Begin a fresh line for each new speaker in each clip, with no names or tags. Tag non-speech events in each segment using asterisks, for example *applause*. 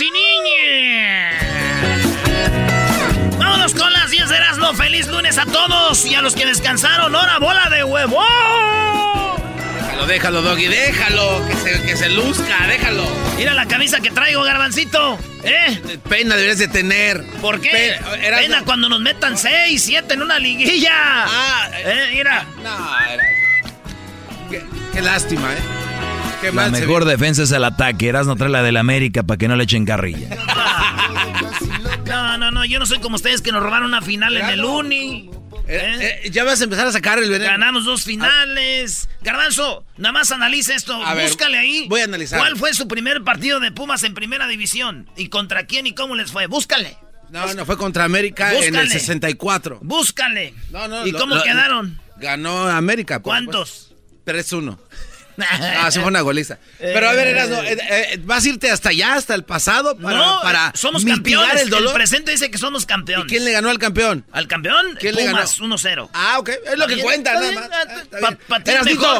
niñas y niñas. Vámonos con las 10 de Erasmo. Feliz lunes a todos y a los que descansaron. ¡Hora bola de huevo!
Déjalo, déjalo, Doggy, déjalo, que se, que se luzca, déjalo.
Mira la camisa que traigo, garbancito. ¿Eh?
Pena deberías de tener.
¿Por qué?
Pena,
cuando nos metan 6, 7 en una liguilla.
Ah,
eh, mira.
No, era... Qué, qué lástima, ¿eh? Qué
La mejor defensa es el ataque. Eras no trae la del América para que no le echen carrilla.
No, no, no, yo no soy como ustedes que nos robaron una final en el Uni.
Eh,
¿eh?
eh, ya vas a empezar a sacar el veneno.
Ganamos dos finales. Garbanzo, nada más analiza esto.
A ver,
Búscale ahí.
voy a analizar.
¿Cuál fue su primer partido de Pumas en primera división? ¿Y contra quién y cómo les fue? Búscale.
No, no, fue contra América en el
Búscale.
64.
Búscale.
No, no,
¿Y
lo-
cómo
lo-
quedaron?
Ganó América.
¿Cuántos?
supuesto. 3-1. *laughs* Ah, se fue una goliza. Pero a ver, Erasmo, eh, eh, ¿vas a irte hasta allá, hasta el pasado? Para,
no,
para
somos campeones.
el dolor.
presente dice que somos
¿Y
campeones.
quién le ganó al campeón?
¿Al campeón?
¿Quién le
Pumas 1-0.
Ah, ok, es lo que cuenta, nada más.
ah,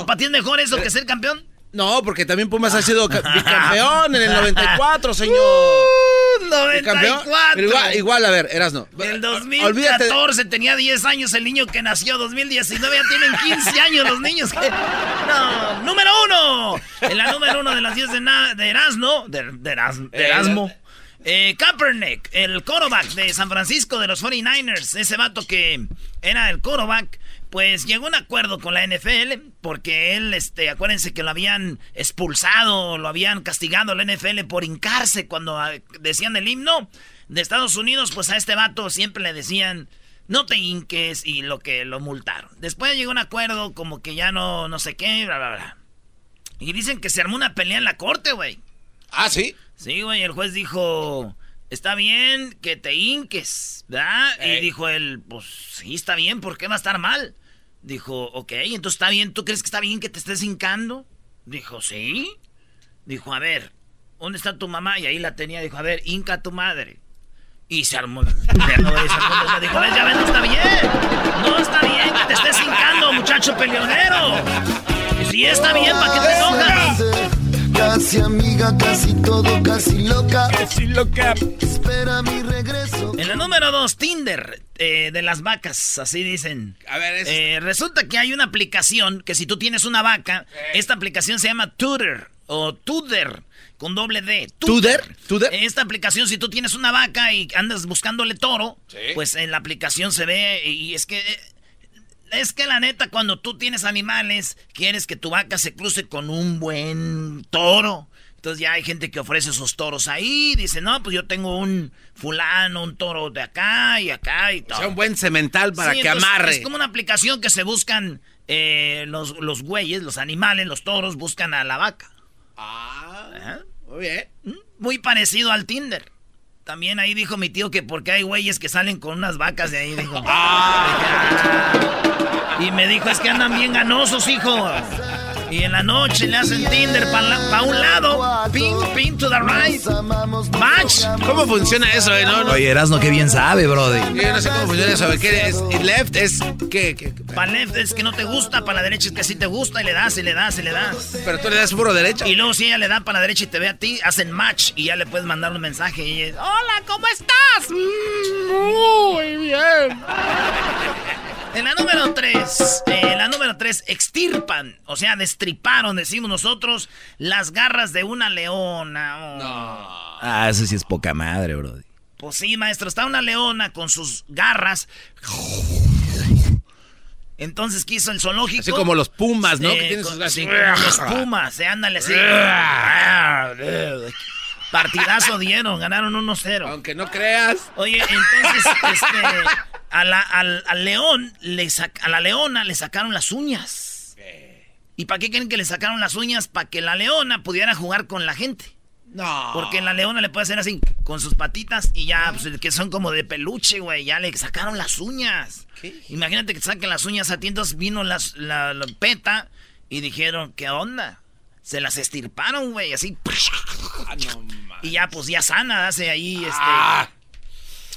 Ah,
ti es mejor eso que ser campeón?
No, porque también Pumas ha sido ca- *laughs* bicampeón en el 94, señor.
Uh,
Bicampeón.
94.
Pero Igual, igual, a ver, Erasno.
En
Olvídate.
2014 tenía 10 años el niño que nació. 2019 ya tienen 15 años los niños que... No, número uno. En la número uno de las 10 de, de Erasmo. De, de Eras- de Erasmo. Eh, Kaepernick, el quarterback de San Francisco de los 49ers. Ese vato que era el quarterback. Pues llegó a un acuerdo con la NFL porque él, este, acuérdense que lo habían expulsado, lo habían castigado la NFL por hincarse cuando ah, decían el himno de Estados Unidos, pues a este vato siempre le decían, no te hinques y lo que lo multaron. Después llegó un acuerdo como que ya no, no sé qué, bla, bla, bla. Y dicen que se armó una pelea en la corte, güey.
Ah, sí.
Sí, güey, el juez dijo, está bien que te hinques, ¿verdad? Y dijo él, pues sí, está bien, ¿por qué va a estar mal? Dijo, ok, entonces está bien, ¿tú crees que está bien que te estés hincando? Dijo, sí. Dijo, a ver, ¿dónde está tu mamá? Y ahí la tenía, dijo, a ver, hinca a tu madre. Y se armó. se armó, se armó, dijo, ves, ya ves, no está bien. No está bien que te estés hincando, muchacho peleonero. Y si está bien, ¿para qué te enojas?
Casi amiga, casi todo, casi loca.
Casi loca.
Espera mi regreso.
En la número dos, Tinder, eh, de las vacas, así dicen.
A ver, es...
Eh, resulta que hay una aplicación que si tú tienes una vaca, esta aplicación se llama Tudor o Tudor con doble D.
¿Tudor? ¿Tudor?
Esta aplicación, si tú tienes una vaca y andas buscándole toro,
Sí.
pues en la aplicación se ve y es que... Es que la neta, cuando tú tienes animales, quieres que tu vaca se cruce con un buen toro. Entonces ya hay gente que ofrece esos toros ahí. Dice, no, pues yo tengo un fulano, un toro de acá y acá y
O
todo.
sea, un buen cemental para
Sí,
que amarre.
Es como una aplicación que se buscan eh, los, los güeyes, los animales, los toros, buscan a la vaca.
Ah, muy bien.
¿Mm? Muy parecido al Tinder. También ahí dijo mi tío que porque hay güeyes que salen con unas vacas de ahí, dijo. Ah. Y me dijo, es que andan bien ganosos, hijo. Y en la noche le hacen Tinder para un lado. Pin, pin to the right. Match.
¿Cómo funciona eso, eh? No, no.
Oye, Erasno, qué bien sabe, brody.
Yo no sé cómo funciona eso. ¿Qué es? ¿Left es qué? qué?
Para left es que no te gusta, para la derecha es que sí te gusta y le das y le das y le das.
Pero tú le das puro derecha.
Y luego si ella le da para la derecha y te ve a ti, hacen match y ya le puedes mandar un mensaje y es, hola, ¿cómo estás? "Mm, Muy bien. En la número 3, en la número 3, extirpan, o sea, destriparon, decimos nosotros, las garras de una leona. Oh.
Ah, eso sí es poca madre, brody.
Pues sí, maestro, está una leona con sus garras. Entonces quiso el zoológico.
Así como los pumas, ¿no?
Eh,
que tienen sus
sí, como los pumas, eh, ándale así. Partidazo dieron, ganaron 1-0.
Aunque no creas.
Oye, entonces, este, a la, al, al león, le sac- a la leona le sacaron las uñas. ¿Y para qué creen que le sacaron las uñas? Para que la leona pudiera jugar con la gente.
No.
Porque la leona le puede hacer así, con sus patitas, y ya, pues, que son como de peluche, güey. Ya le sacaron las uñas. Imagínate que saquen las uñas a ti, entonces vino las, la, la peta y dijeron, ¿qué onda? Se las estirparon, güey, así.
Ah, no,
y ya, pues ya sana, hace ahí, este.
Ah.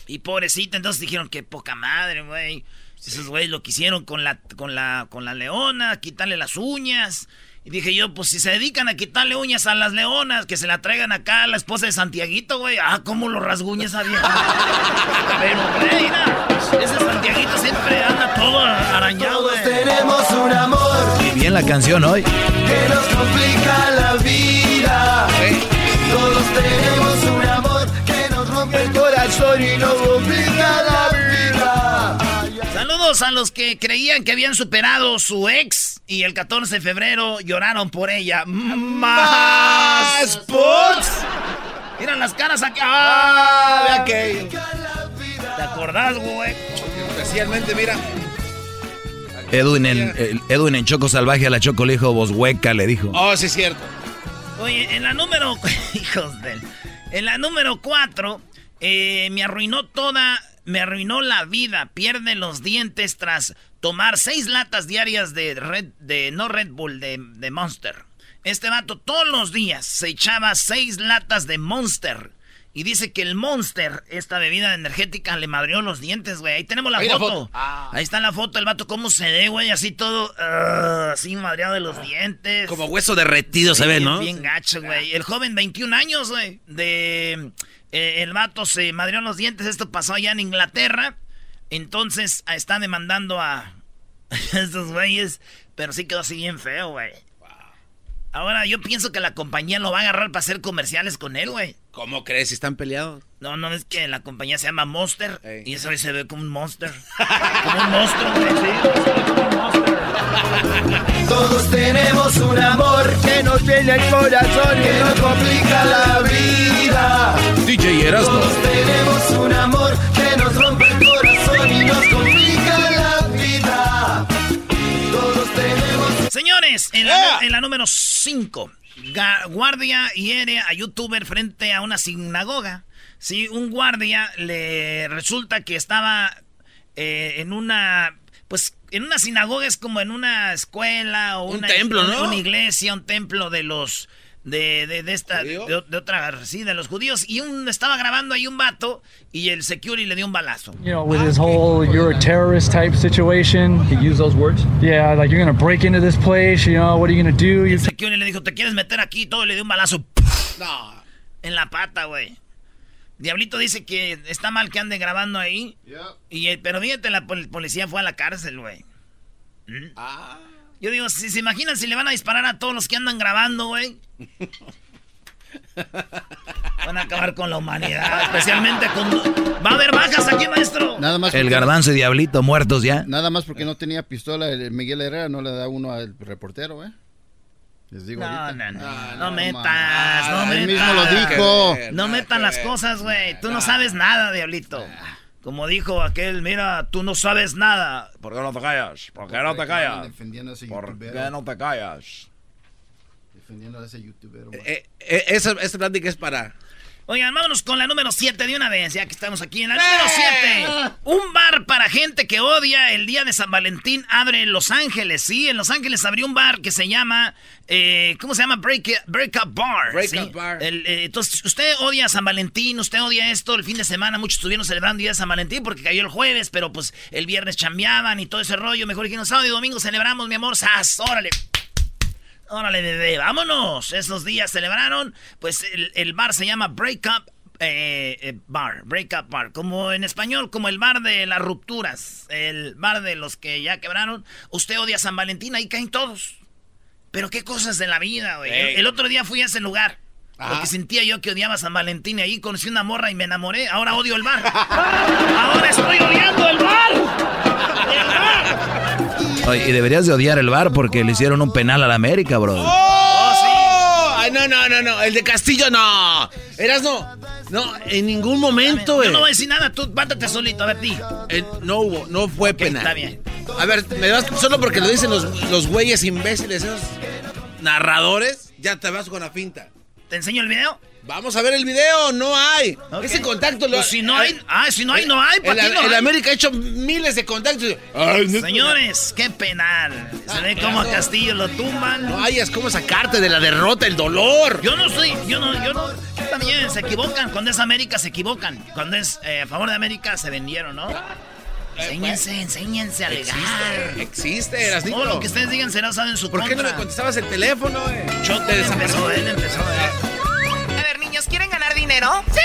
Y pobrecita, entonces dijeron, qué poca madre, güey. Esos güeyes lo quisieron con la, con la, con la leona, quitarle las uñas. Y dije yo, pues si se dedican a quitarle uñas a las leonas, que se la traigan acá a la esposa de Santiaguito, güey. Ah, cómo lo rasguña esa vieja. *laughs* Pero, güey, mira, ese Santiaguito siempre anda todo arañado,
Todos
güey.
tenemos un amor
Y bien la canción hoy.
que nos complica la vida. Todos tenemos un amor que nos rompe el corazón y nos complica la vida.
Saludos a los que creían que habían superado su ex y el 14 de febrero lloraron por ella. ¡Más Sports! Miran las caras aquí. ¡Ah!
que-
¿Te acordás, güey?
Especialmente, mira.
Edwin en, el- Edwin en Choco Salvaje a la Choco le dijo, vos hueca, le dijo.
Oh, sí, es cierto.
Oye, en la número. *laughs* Hijos de. En la número 4, me arruinó toda. Me arruinó la vida. Pierde los dientes tras tomar seis latas diarias de Red, de no Red Bull, de, de Monster. Este vato todos los días se echaba seis latas de Monster. Y dice que el Monster, esta bebida energética, le madrió los dientes, güey. Ahí tenemos la
Ahí la
foto.
foto. Ah.
Ahí está la foto, el vato cómo se ve, güey, así todo, ah, así madreado de los dientes.
Como hueso derretido se ve, ¿no?
Bien gacho, güey. El joven, 21 años, güey. De. Eh, el vato se madrió los dientes. Esto pasó allá en Inglaterra. Entonces ah, está demandando a *laughs* estos güeyes. Pero sí quedó así bien feo, güey. Ahora yo pienso que la compañía lo va a agarrar para hacer comerciales con él, güey.
¿Cómo crees? Si están peleados.
No, no es que la compañía se llama Monster.
Ey.
Y eso ahí se ve como un monster. *laughs* como un monstruo, güey. Sí, se ve como un monster. *laughs*
Todos tenemos un amor que nos llena el corazón, que nos complica la vida.
DJ Erasmo.
Todos tenemos un amor que nos rompe el corazón y nos complica
Señores, en la, en la número 5, guardia hiere a youtuber frente a una sinagoga. Sí, un guardia le resulta que estaba eh, en una, pues, en una sinagoga es como en una escuela o
Un
una,
templo, ¿no?
Una iglesia, un templo de los de, de, de esta de, de otra sí de los judíos y un estaba grabando ahí un vato y el security le dio un balazo.
You know, with his whole "you're a terrorist" type situation.
He used those words?
Yeah, like you're gonna break into this place. You know, what are you gonna do?
El security le dijo, "¿Te quieres meter aquí?" y todo y le dio un balazo.
No.
En la pata, güey. Diablito dice que está mal que ande grabando ahí. Y, eh, pero fíjate, la pol- policía fue a la cárcel, güey. ¿Mm?
Ah.
Yo digo, si se imaginan si le van a disparar a todos los que andan grabando, güey. Van a acabar con la humanidad, *laughs* especialmente con... ¿Va a haber bajas aquí, maestro?
Nada más
El garbanzo y Diablito muertos ya.
Nada más porque no tenía pistola, el Miguel Herrera no le da uno al reportero, ¿eh? Les digo
No,
ahorita.
no, no,
Ah,
no
no,
metas, no
Él
metas.
mismo lo dijo.
No metan las cosas, güey. Tú no sabes nada, diablito. Como dijo aquel, mira, tú no sabes nada. ¿Por qué no te callas? ¿Por qué no te callas?
Defendiendo a ese
¿Por qué no te callas?
Defendiendo a ese youtubero. man.
Eh, eh, esa, esta plática es para.
Oigan, vámonos con la número 7 de una vez, ya que estamos aquí en la número 7. Un bar para gente que odia el día de San Valentín abre en Los Ángeles, ¿sí? En Los Ángeles abrió un bar que se llama, eh, ¿cómo se llama? Break, Break Up Bar.
Break
¿sí?
Up Bar.
El, eh, entonces, usted odia San Valentín, usted odia esto, el fin de semana muchos estuvieron celebrando el día de San Valentín porque cayó el jueves, pero pues el viernes chambeaban y todo ese rollo. Mejor dijeron sábado y domingo celebramos, mi amor, ¡sas! ¡Órale! Órale, bebé, vámonos. Esos días celebraron. Pues el, el bar se llama Break Up eh, eh, Bar. Break Up Bar. Como en español, como el bar de las rupturas. El bar de los que ya quebraron. Usted odia San Valentín, ahí caen todos. Pero qué cosas de la vida, güey.
Ey.
El otro día fui a ese lugar.
Ajá.
Porque sentía yo que odiaba San Valentín y ahí conocí una morra y me enamoré. Ahora odio el bar. *laughs* Ahora estoy odiando el bar. El bar.
Oye, y deberías de odiar el bar porque le hicieron un penal a la América, bro.
¡Oh! Ay, no, no, no, no. El de Castillo, no. Eras no. No, en ningún momento,
Yo
güey.
no voy a decir nada, tú bátate solito, a ver, ti.
Eh, no hubo, no fue penal.
está bien.
A ver, me vas solo porque lo dicen los, los güeyes imbéciles, esos narradores, ya te vas con la finta.
¿Te enseño el video?
Vamos a ver el video, no hay. Ese contacto lo.
Pues si no hay, ah, si no hay, no hay.
El,
¿para ti no
el
hay?
América ha hecho miles de contactos. Ay, no-
Señores, qué penal. Se ve como a Castillo lo tumban.
No hayas cómo sacarte de la derrota, el dolor.
Yo no soy, yo no, yo no. También se equivocan. Cuando es América se equivocan. Cuando es eh, a favor de América se vendieron, ¿no? Enséñense, enséñense a alegar.
Existe, existe.
Todo lo que ustedes digan será usado en su
¿Por qué no
contra.
me contestabas el teléfono, eh?
Choco,
Te
él
desapareció.
empezó, él empezó. eh.
A ver, niños, ¿quieren ganar dinero? ¡Sí!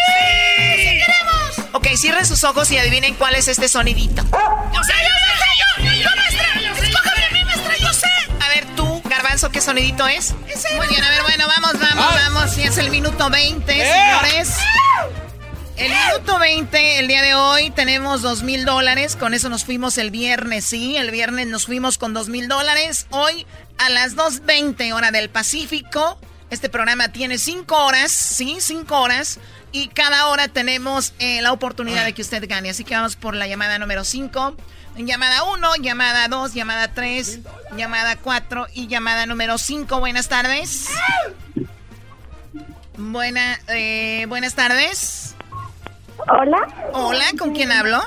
¡Sí queremos! Ok, cierren sus ojos y adivinen cuál es este sonidito.
Yo sé, yo sé, yo, yo, yo, maestra.
¡Escógeme a mí, maestra! ¡Yo sé! A ver, tú, Garbanzo, ¿qué sonidito es? Muy bien, a ver, bueno, vamos, vamos,
Ah.
vamos. Y es el minuto 20,
Eh.
señores. El minuto 20, el día de hoy, tenemos dos mil dólares. Con eso nos fuimos el viernes, sí. El viernes nos fuimos con dos mil dólares. Hoy, a las 2.20 hora del Pacífico, este programa tiene cinco horas, sí, cinco horas. Y cada hora tenemos eh, la oportunidad de que usted gane. Así que vamos por la llamada número 5. Llamada 1, llamada 2, llamada 3, llamada 4 y llamada número 5. Buenas tardes. Buena, eh, buenas tardes.
Hola,
Hola, ¿con quién hablo?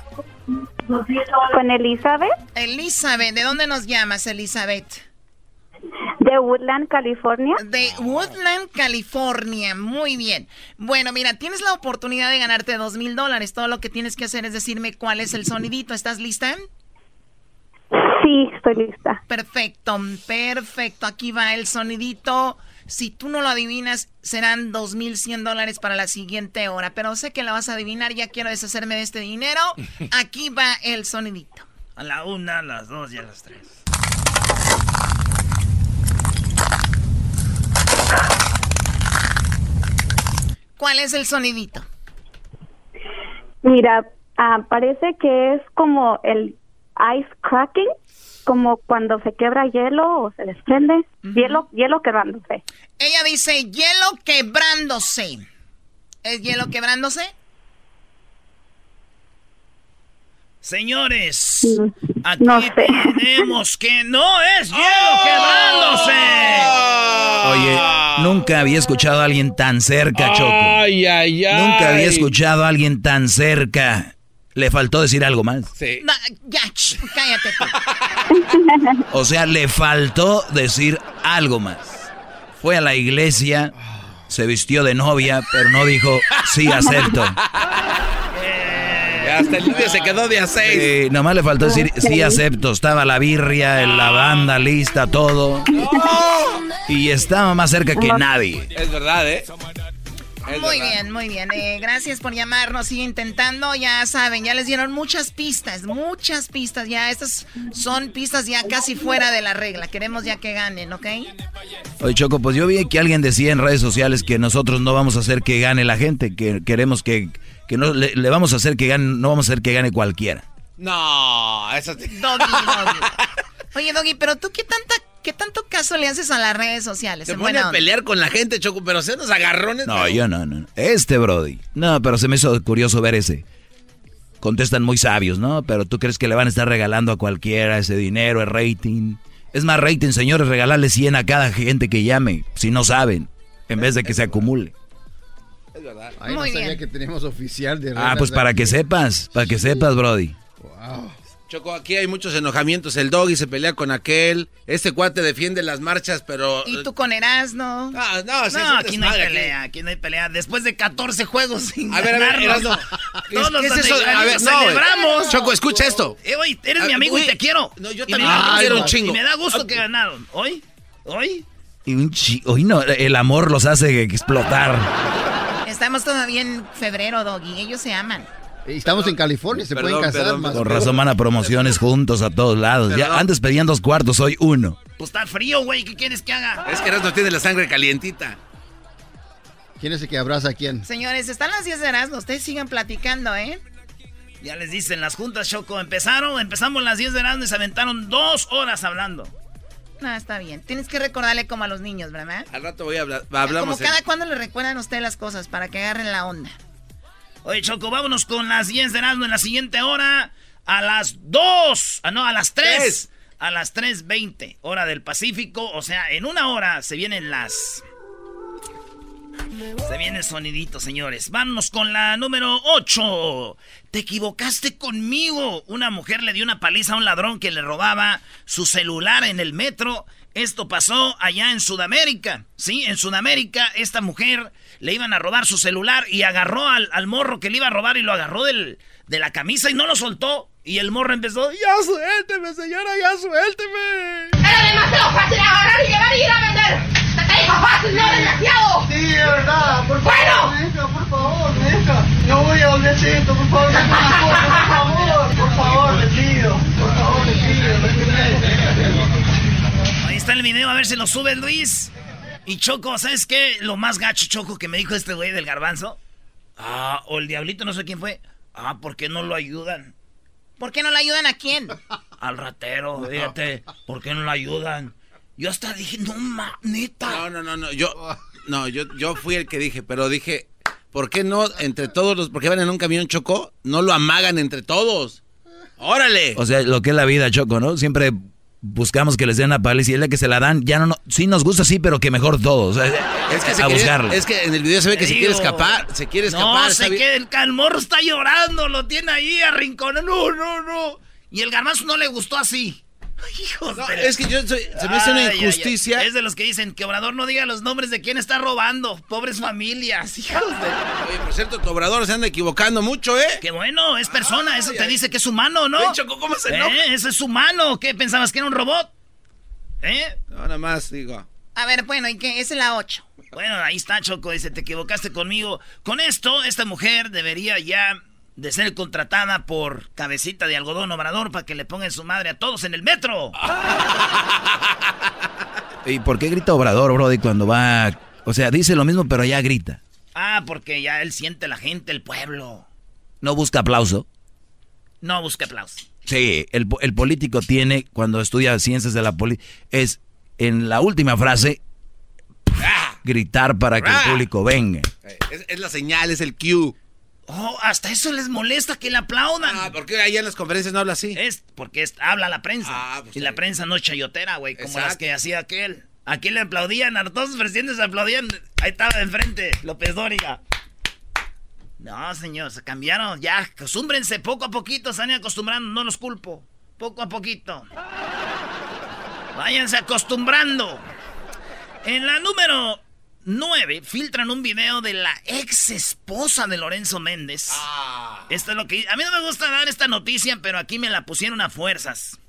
con Elizabeth
Elizabeth, ¿de dónde nos llamas, Elizabeth?
De Woodland, California.
De Woodland, California. Muy bien. Bueno, mira, tienes la oportunidad de ganarte dos mil dólares. Todo lo que tienes que hacer es decirme cuál es el sonidito. ¿Estás lista?
Sí, estoy lista.
Perfecto, perfecto. Aquí va el sonidito. Si tú no lo adivinas, serán 2.100 dólares para la siguiente hora. Pero sé que la vas a adivinar. Ya quiero deshacerme de este dinero. *laughs* Aquí va el sonidito.
A la una, a las dos y a las tres.
¿Cuál es el sonidito?
Mira, ah, parece que es como el ice cracking, como cuando se quebra hielo o se desprende. Hielo, hielo quebrándose.
Ella dice hielo quebrándose. ¿Es hielo quebrándose?
Señores, aquí
No sé.
tenemos que no es hielo quebrándose.
Oye, nunca había escuchado a alguien tan cerca, Choco.
Ay, ay, ay.
Nunca había escuchado a alguien tan cerca. Le faltó decir algo más.
Sí.
No, ya, ch, cállate tú.
O sea, le faltó decir algo más. Fue a la iglesia, se vistió de novia, pero no dijo, sí, acepto.
Hasta el novio se quedó de a seis.
Sí, nomás le faltó decir, sí, acepto. Estaba la birria, la banda lista, todo. Y estaba más cerca que nadie.
Es verdad, ¿eh? Es
Muy
verdad.
bien, muy bien. Eh, gracias por llamarnos. Sigue intentando. Ya saben, ya les dieron muchas pistas, muchas pistas. Ya estas son pistas ya casi fuera de la regla. Queremos ya que ganen, ¿ok?
Oye, Choco, pues yo vi que alguien decía en redes sociales que nosotros no vamos a hacer que gane la gente, que queremos que, que no le, le vamos a hacer que gane, no vamos a hacer que gane cualquiera.
No, eso sí.
Doggy, *laughs* Doggy. Oye, Doggy, pero tú qué tanta, qué tanto caso le haces a las redes sociales.
Se pone a pelear con la gente, Choco, pero se los agarrones.
No, yo no, no. Este Brody. No, pero se me hizo curioso ver ese. Contestan muy sabios, ¿no? Pero tú crees que le van a estar regalando a cualquiera ese dinero, el rating. Es más rating, señores, regalarle 100 a cada gente que llame, si no saben, en vez de que se acumule.
Es verdad.
Ay,
Muy
no sabía
bien.
que teníamos oficial de
Ah, pues para
aquí.
que sepas, para que sepas, Brody.
Wow.
Choco, aquí hay muchos enojamientos. El doggy se pelea con aquel. Este cuate defiende las marchas, pero.
Y tú con Erasmo.
Ah, no, sí, es
No,
un
aquí no hay
aquí.
pelea, aquí no hay pelea. Después de 14 juegos sin
A ver, a ver. *laughs* ¿Qué es-
todos los
qué es eso? A ver, no, güey.
celebramos.
Choco, escucha esto.
Eh, eres
Ah,
mi amigo y te quiero.
No, yo también te quiero un chingo.
Y me da gusto
Ah.
que ganaron. ¿Hoy? ¿Hoy?
Y un chi Hoy no, el amor los hace explotar.
Estamos todavía en febrero, Doggy. Ellos se aman.
Estamos en California, se
Perdón,
pueden casar
perdón,
más.
Con razón van a promociones juntos a todos lados. Ya
Perdón.
antes pedían dos cuartos, hoy uno.
Pues está frío, güey. ¿Qué quieres que haga?
Es que Erasmo tiene la sangre calientita.
¿Quién es el que abraza a quién?
Señores, están las 10 de Erasmo. Ustedes sigan platicando, ¿eh?
Ya les dicen, las juntas, Choco, empezaron, empezamos las 10 de la noche y se aventaron dos horas hablando.
No, está bien. Tienes que recordarle como a los niños, ¿verdad?
Al rato voy a hablar. Hablamos.
como cada cuando le recuerdan a usted las cosas para que agarren la onda.
Oye, Choco, vámonos con las 10 de Erasmo en la siguiente hora. A las 2. Ah, no, a las 3.
Tres.
A las 3.20, hora del Pacífico. O sea, en una hora se vienen las... Se viene el sonidito, señores. Vámonos con la número 8. Te equivocaste conmigo. Una mujer le dio una paliza a un ladrón que le robaba su celular en el metro. Esto pasó allá en Sudamérica. Sí, en Sudamérica esta mujer le iban a robar su celular y agarró al, morro que le iba a robar y lo agarró del, de la camisa y no lo soltó. Y el morro empezó, ya suélteme, señora, ya suélteme.
Era demasiado fácil agarrar y llegar y ir a vender. Te dijo fácil, no demasiado.
Sí, de verdad, por favor, bueno. por favor, deja. No voy a volver esto, por favor, por favor, por favor, le pido, por favor, le pido,
Ahí está el video, a ver si lo sube Luis. Y Choco, ¿sabes qué? Lo más gacho, Choco, que me dijo este güey del garbanzo. Ah, o el diablito, no sé quién fue. Ah, ¿por qué no lo ayudan?
¿Por qué no lo ayudan a quién?
Al ratero, fíjate. ¿Por qué no lo ayudan? Yo hasta dije, no, ma, neta.
No, no, no, no. Yo, no, yo, yo fui el que dije, pero dije, ¿por qué no entre todos los, porque van en un camión Choco, no lo amagan entre todos? ¡Órale!
O sea, lo que es la vida, Choco, ¿no? Siempre buscamos que les den una paliza y es la que se la dan, ya no, no sí nos gusta, sí, pero que mejor todos.
es que a. Es que en el video se ve que se quiere escapar, se quiere escapar.
No, sé que el calmorro está llorando, lo tiene ahí arrinconado, no, no, no. Y el garbanzo no le gustó así.
Hijo es que yo se me hace una injusticia.
Es de los que dicen que Obrador no diga los nombres de quién está robando. Pobres familias, hijos de.
Oye, por cierto, tu Obrador se anda equivocando mucho, ¿eh?
Qué bueno, es persona, eso te dice que es humano, ¿no?
¿cómo se
¿Eh? Eso es humano. ¿Qué pensabas que era un robot? ¿Eh?
No, nada más digo.
A ver, bueno, ¿y qué? Es la 8.
Bueno, ahí está, Choco, dice, te equivocaste conmigo. Con esto, esta mujer debería ya de ser contratada por cabecita de algodón obrador para que le pongan su madre a todos en el metro. *laughs*
¿Y por qué grita obrador, Brody, cuando va... O sea, dice lo mismo, pero ya grita.
Ah, porque ya él siente la gente, el pueblo.
¿No busca aplauso?
No busca aplauso.
Sí, el, político tiene, cuando estudia ciencias de la política, es en la última frase gritar para que el público venga.
Es, es la señal, es el cue.
Oh, hasta eso les molesta que le aplaudan.
Ah, ¿por qué allá en las conferencias no habla así?
Es porque habla la prensa. Ah, pues y la prensa no es chayotera, güey, como las que hacía aquel. Aquí le aplaudían, a todos los presidentes aplaudían. Ahí estaba enfrente, López Dóriga. No, señor, se cambiaron. Ya, acostúmbrense poco a poquito, se van acostumbrando, no los culpo. Poco a poquito. Váyanse acostumbrando. En la número 9 filtran un video de la ex esposa de Lorenzo Méndez. Ah. Esto es lo que. A mí no me gusta dar esta noticia, pero aquí me la pusieron a fuerzas.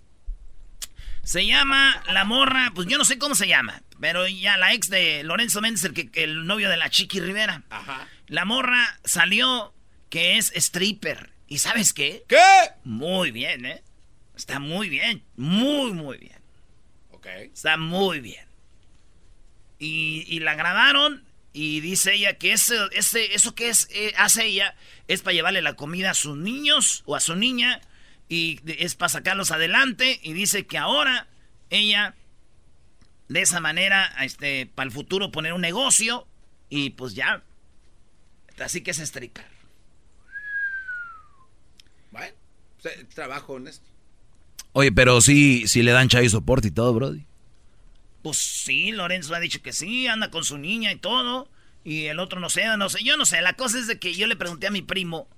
Se llama la morra, pues yo no sé cómo se llama, pero ya la ex de Lorenzo Méndez, el, que, el novio de la Chiqui Rivera. Ajá. La morra salió que es stripper. ¿Y sabes qué?
¿Qué?
Muy bien, ¿eh? Está muy bien. Muy, muy bien.
Ok.
Está muy bien. Y, la grabaron y dice ella que ese, ese, eso que es, eh, hace ella es para llevarle la comida a sus niños o a su niña y es para sacarlos adelante y dice que ahora ella de esa manera este para el futuro poner un negocio y pues ya. Así que es stripper
bueno trabajo honesto.
Oye pero sí sí le dan chai soporte y todo brody
pues sí, Lorenzo ha dicho que sí, anda con su niña y todo. Y el otro no sé, no sé, yo no sé. La cosa es de que yo le pregunté a mi primo,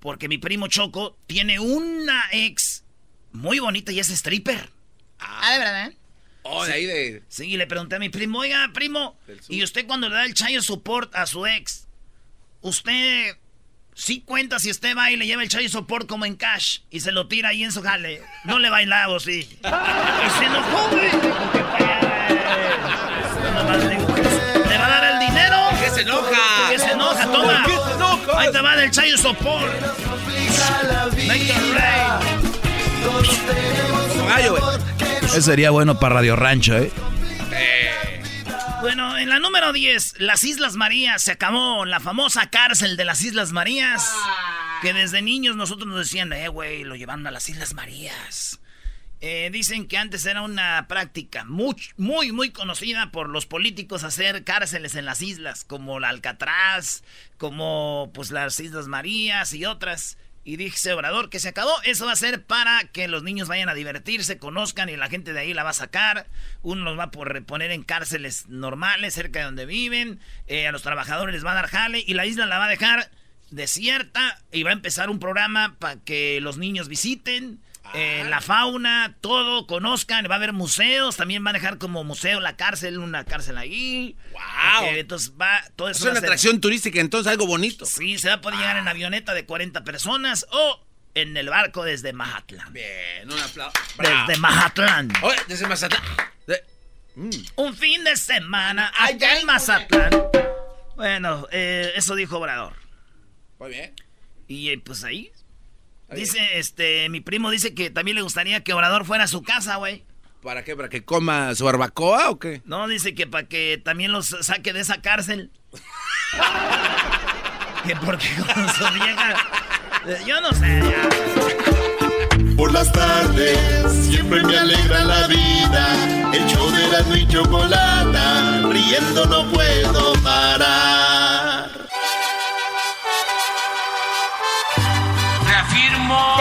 porque mi primo Choco tiene una ex muy bonita y es stripper.
Ah, de verdad.
Oh, de ahí de.
Sí, le pregunté a mi primo, oiga, primo, ¿y usted cuando le da el chayo support a su ex, usted sí cuenta si usted va y le lleva el chayo support como en cash y se lo tira ahí en su jale? No le bailaba, sí. *laughs* y se enojó, güey. Toma. Ahí te va del chayo sopor. Make rain.
Ese sería bueno para Radio Rancho, ¿eh?
Bueno, en la número 10, las Islas Marías se acabó la famosa cárcel de las Islas Marías. Que desde niños nosotros nos decían, eh, güey, lo llevaron a las Islas Marías. Eh, dicen que antes era una práctica muy, muy, muy conocida por los políticos hacer cárceles en las islas, como la Alcatraz, como pues las Islas Marías y otras. Y dice Obrador que se acabó. Eso va a ser para que los niños vayan a divertirse, conozcan y la gente de ahí la va a sacar. Uno los va a poner en cárceles normales, cerca de donde viven. Eh, a los trabajadores les va a dar jale y la isla la va a dejar desierta y va a empezar un programa para que los niños visiten. Eh, la fauna, todo, conozcan, va a haber museos, también va a dejar como museo la cárcel, una cárcel ahí.
¡Wow!
entonces va, todo eso
es una atracción turística, entonces algo bonito.
Sí, se va a poder llegar en avioneta de 40 personas o en el barco desde Mazatlán.
Bien, un aplauso.
Desde Mazatlán.
desde Mazatlán.
Mm. Un fin de semana allá en Mazatlán. Bueno, eh, eso dijo Obrador.
Muy bien.
Y eh, pues ahí Dice, este, mi primo dice que también le gustaría que Obrador fuera a su casa, güey.
¿Para qué? ¿Para que coma su barbacoa o qué?
No, dice que para que también los saque de esa cárcel. *laughs* que porque con su vieja... Yo no sé, ya.
Por las tardes siempre me alegra la vida. El show de la y chocolata. Riendo no puedo parar.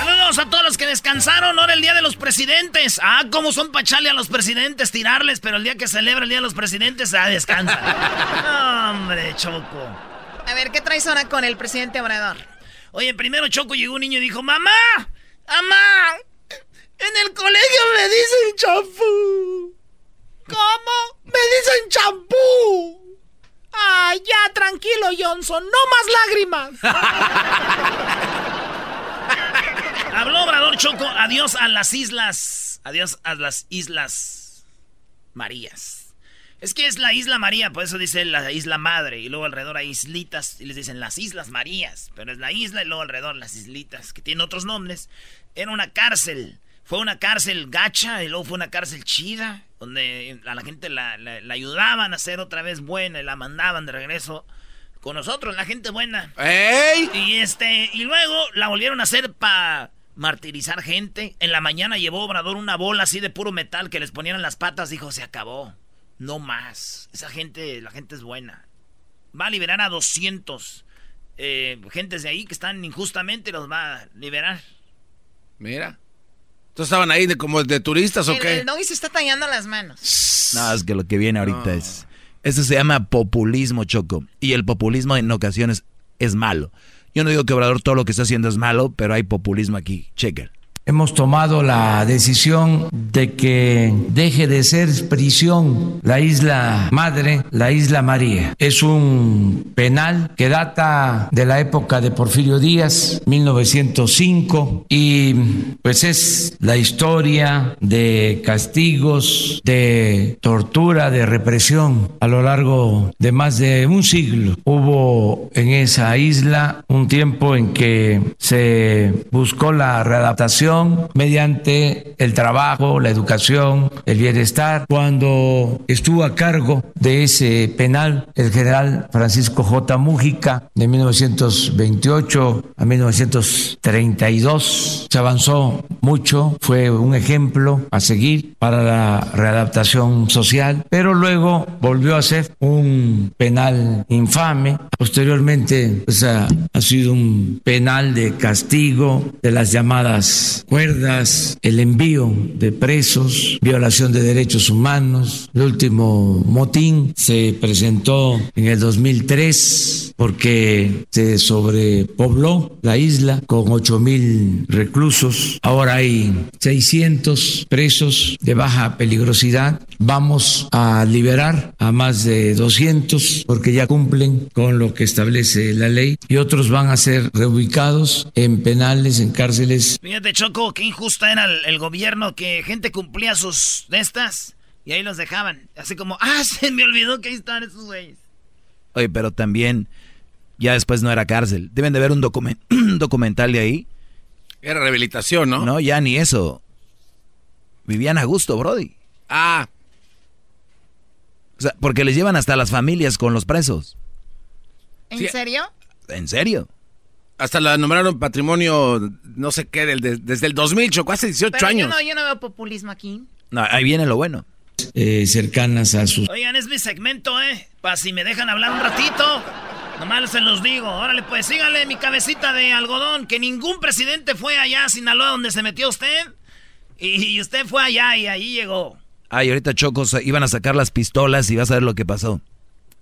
Saludos a todos los que descansaron. Ahora el día de los presidentes. Ah, cómo son pachale a los presidentes, tirarles, pero el día que celebra el día de los presidentes, ah, descansa. *laughs* hombre, Choco.
A ver, ¿qué traes ahora con el presidente Obrador?
Oye, primero Choco llegó un niño y dijo, mamá, mamá, en el colegio me dicen champú. ¿Cómo? Me dicen champú. Ay, ya, tranquilo, Johnson, no más lágrimas. *laughs* Habló Obrador Choco, adiós a las islas. Adiós a las islas Marías. Es que es la isla María, por eso dice la isla madre. Y luego alrededor hay islitas y les dicen las islas Marías. Pero es la isla y luego alrededor las islitas, que tienen otros nombres. Era una cárcel. Fue una cárcel gacha y luego fue una cárcel chida. Donde a la gente la, la ayudaban a ser otra vez buena y la mandaban de regreso con nosotros, la gente buena.
¡Ey!
Y este, y luego la volvieron a hacer para martirizar gente. En la mañana llevó Obrador una bola así de puro metal que les ponían en las patas. Dijo, se acabó. No más. Esa gente, la gente es buena. Va a liberar a 200 eh, gentes de ahí que están injustamente, los va a liberar.
Mira. ¿Entonces estaban ahí de, como de turistas o qué?
El doggy se está tallando las manos.
No, es que lo que viene ahorita es... Eso se llama populismo, Choco. Y el populismo en ocasiones es malo. Yo no digo que Obrador todo lo que está haciendo es malo, pero hay populismo aquí. Checker.
Hemos tomado la decisión de que deje de ser prisión la isla madre, la isla María. Es un penal que data de la época de Porfirio Díaz, 1905, y pues es la historia de castigos, de tortura, de represión a lo largo de más de un siglo. Hubo en esa isla un tiempo en que se buscó la readaptación mediante el trabajo, la educación, el bienestar. Cuando estuvo a cargo de ese penal el general Francisco J. Mújica de 1928 a 1932, se avanzó mucho, fue un ejemplo a seguir para la readaptación social, pero luego volvió a ser un penal infame. Posteriormente pues, ha sido un penal de castigo de las llamadas cuerdas, el envío de presos, violación de derechos humanos. El último motín se presentó en el 2003 porque se sobrepobló la isla con 8 mil reclusos. Ahora hay 600 presos de baja peligrosidad. Vamos a liberar a más de 200 porque ya cumplen con lo que establece la ley y otros van a ser reubicados en penales, en cárceles.
Fíjate, Choco, qué injusta era el, gobierno que gente cumplía sus de estas y ahí los dejaban. Así como, *laughs* ah, se me olvidó que ahí están esos güeyes.
Oye, pero también ya después no era cárcel. Deben de ver *clears throat* un, documental de ahí.
Era rehabilitación, ¿no?
No, ya ni eso. Vivían a gusto, Brody.
Ah.
O sea, porque les llevan hasta las familias con los presos.
¿En serio?
¿En serio?
Hasta la nombraron patrimonio, no sé qué, desde el 2000, Choco, hace 18 años.
Yo no, yo no veo populismo aquí.
No, ahí viene lo bueno.
Eh, cercanas a sus...
Oigan, es mi segmento, ¿eh? Para si me dejan hablar un ratito. Nomás se los digo. Órale, pues síganle mi cabecita de algodón. Que ningún presidente fue allá a Sinaloa donde se metió usted. Y, usted fue allá y ahí llegó.
Ay, ahorita Chocos iban a sacar las pistolas y vas a ver lo que pasó.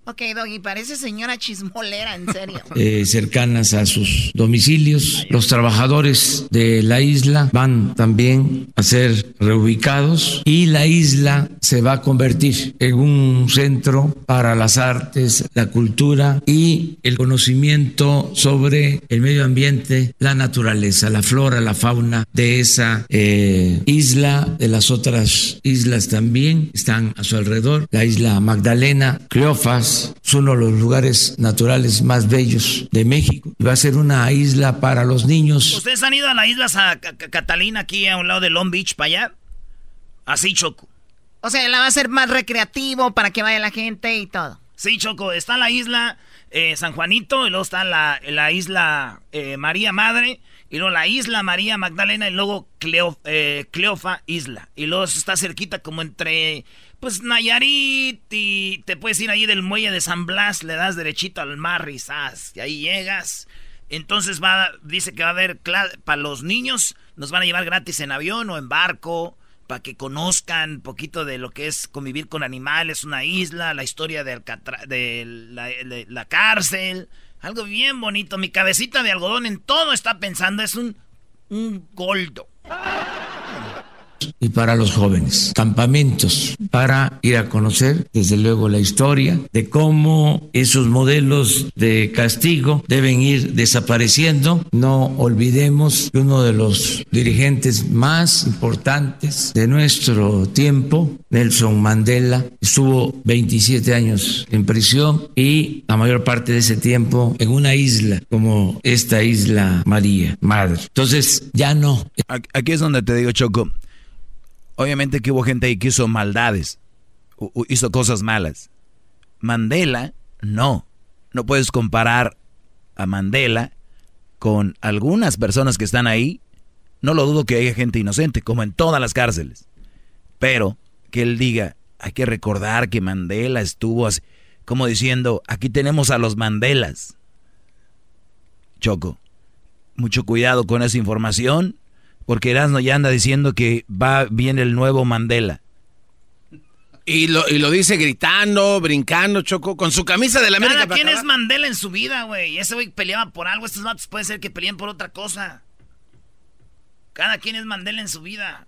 Ok, Doggy, parece señora chismolera, en serio. *laughs*
Eh, cercanas a sus domicilios. Los trabajadores de la isla van también a ser reubicados y la isla se va a convertir en un centro para las artes, la cultura y el conocimiento sobre el medio ambiente, la naturaleza, la flora, la fauna de esa eh, isla, de las otras islas también están a su alrededor. La isla Magdalena, Cleofas, es uno de los lugares naturales más bellos de México. Va a ser una isla para los niños.
¿Ustedes han ido a la isla Catalina aquí a un lado de Long Beach para allá? Así, Choco.
O sea, la va a ser más recreativo para que vaya la gente y todo.
Sí, Choco. Está la isla eh, San Juanito y luego está la, la isla eh, María Madre y luego la isla María Magdalena y luego eh, Cleofa Isla. Y luego está cerquita como entre pues Nayarit y te puedes ir ahí del muelle de San Blas, le das derechito al mar y, y ahí llegas. Entonces va, dice que va a haber para los niños, nos van a llevar gratis en avión o en barco, para que conozcan un poquito de lo que es convivir con animales, una isla, la historia de, de, la, de la cárcel, algo bien bonito. Mi cabecita de algodón en todo está pensando, es un, un goldo
y para los jóvenes. Campamentos para ir a conocer, desde luego, la historia de cómo esos modelos de castigo deben ir desapareciendo. No olvidemos que uno de los dirigentes más importantes de nuestro tiempo, Nelson Mandela, estuvo 27 años en prisión y la mayor parte de ese tiempo en una isla como esta isla María, Madre. Entonces, ya no.
Aquí es donde te digo, Choco Obviamente que hubo gente ahí que hizo maldades, hizo cosas malas. Mandela, no. No puedes comparar a Mandela con algunas personas que están ahí. No lo dudo que haya gente inocente, como en todas las cárceles. Pero que él diga, hay que recordar que Mandela estuvo así, como diciendo, aquí tenemos a los Mandelas. Choco, mucho cuidado con esa información porque Erasmo ya anda diciendo que va bien el nuevo Mandela.
Y lo, y lo dice gritando, brincando, Choco, con su camisa de la América.
Cada quien es Mandela en su vida, güey. Ese güey peleaba por algo, estos matos puede ser que peleen por otra cosa. Cada quien es Mandela en su vida.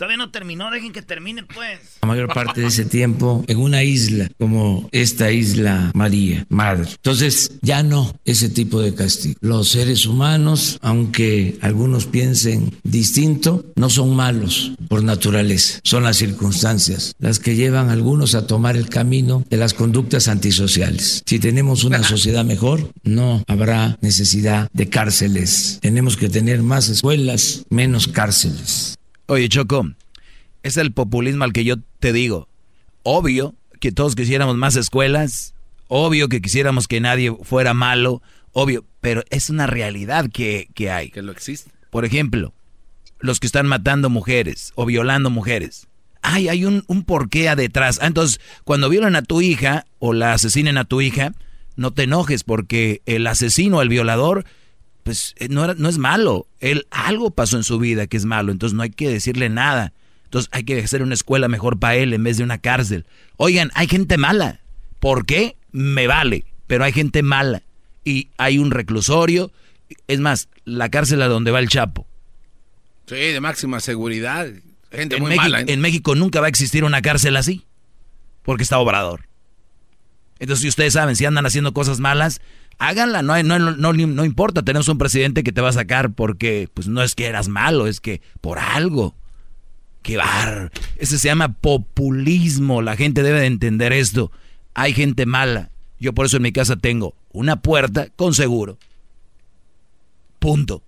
Todavía no terminó, dejen que termine pues.
La mayor parte de ese tiempo en una isla como esta isla María, Madre. Entonces ya no ese tipo de castigo. Los seres humanos, aunque algunos piensen distinto, no son malos por naturaleza. Son las circunstancias las que llevan a algunos a tomar el camino de las conductas antisociales. Si tenemos una sociedad mejor, no habrá necesidad de cárceles. Tenemos que tener más escuelas, menos cárceles.
Oye, Choco, es el populismo al que yo te digo. Obvio que todos quisiéramos más escuelas, obvio que quisiéramos que nadie fuera malo, obvio, pero es una realidad que, hay.
Que lo existe.
Por ejemplo, los que están matando mujeres o violando mujeres. Ay, hay un, un porqué detrás. Ah, entonces, cuando violan a tu hija o la asesinen a tu hija, no te enojes porque el asesino, el violador, pues eh, no, no es malo. Él algo pasó en su vida que es malo, entonces no hay que decirle nada. Entonces hay que hacer una escuela mejor para él en vez de una cárcel. Oigan, hay gente mala. ¿Por qué? Me vale, pero hay gente mala. Y hay un reclusorio. Es más, la cárcel a donde va el Chapo.
Sí, de máxima seguridad. Gente
en
muy
México,
mala. ¿eh?
En México nunca va a existir una cárcel así. Porque está obrador. Entonces, si ustedes saben, si andan haciendo cosas malas, háganla, no, no, no, no, importa, tenemos un presidente que te va a sacar porque pues no es que eras malo, es que por algo. Qué bar. Ese se llama populismo, la gente debe de entender esto. Hay gente mala. Yo por eso en mi casa tengo una puerta con seguro. Punto.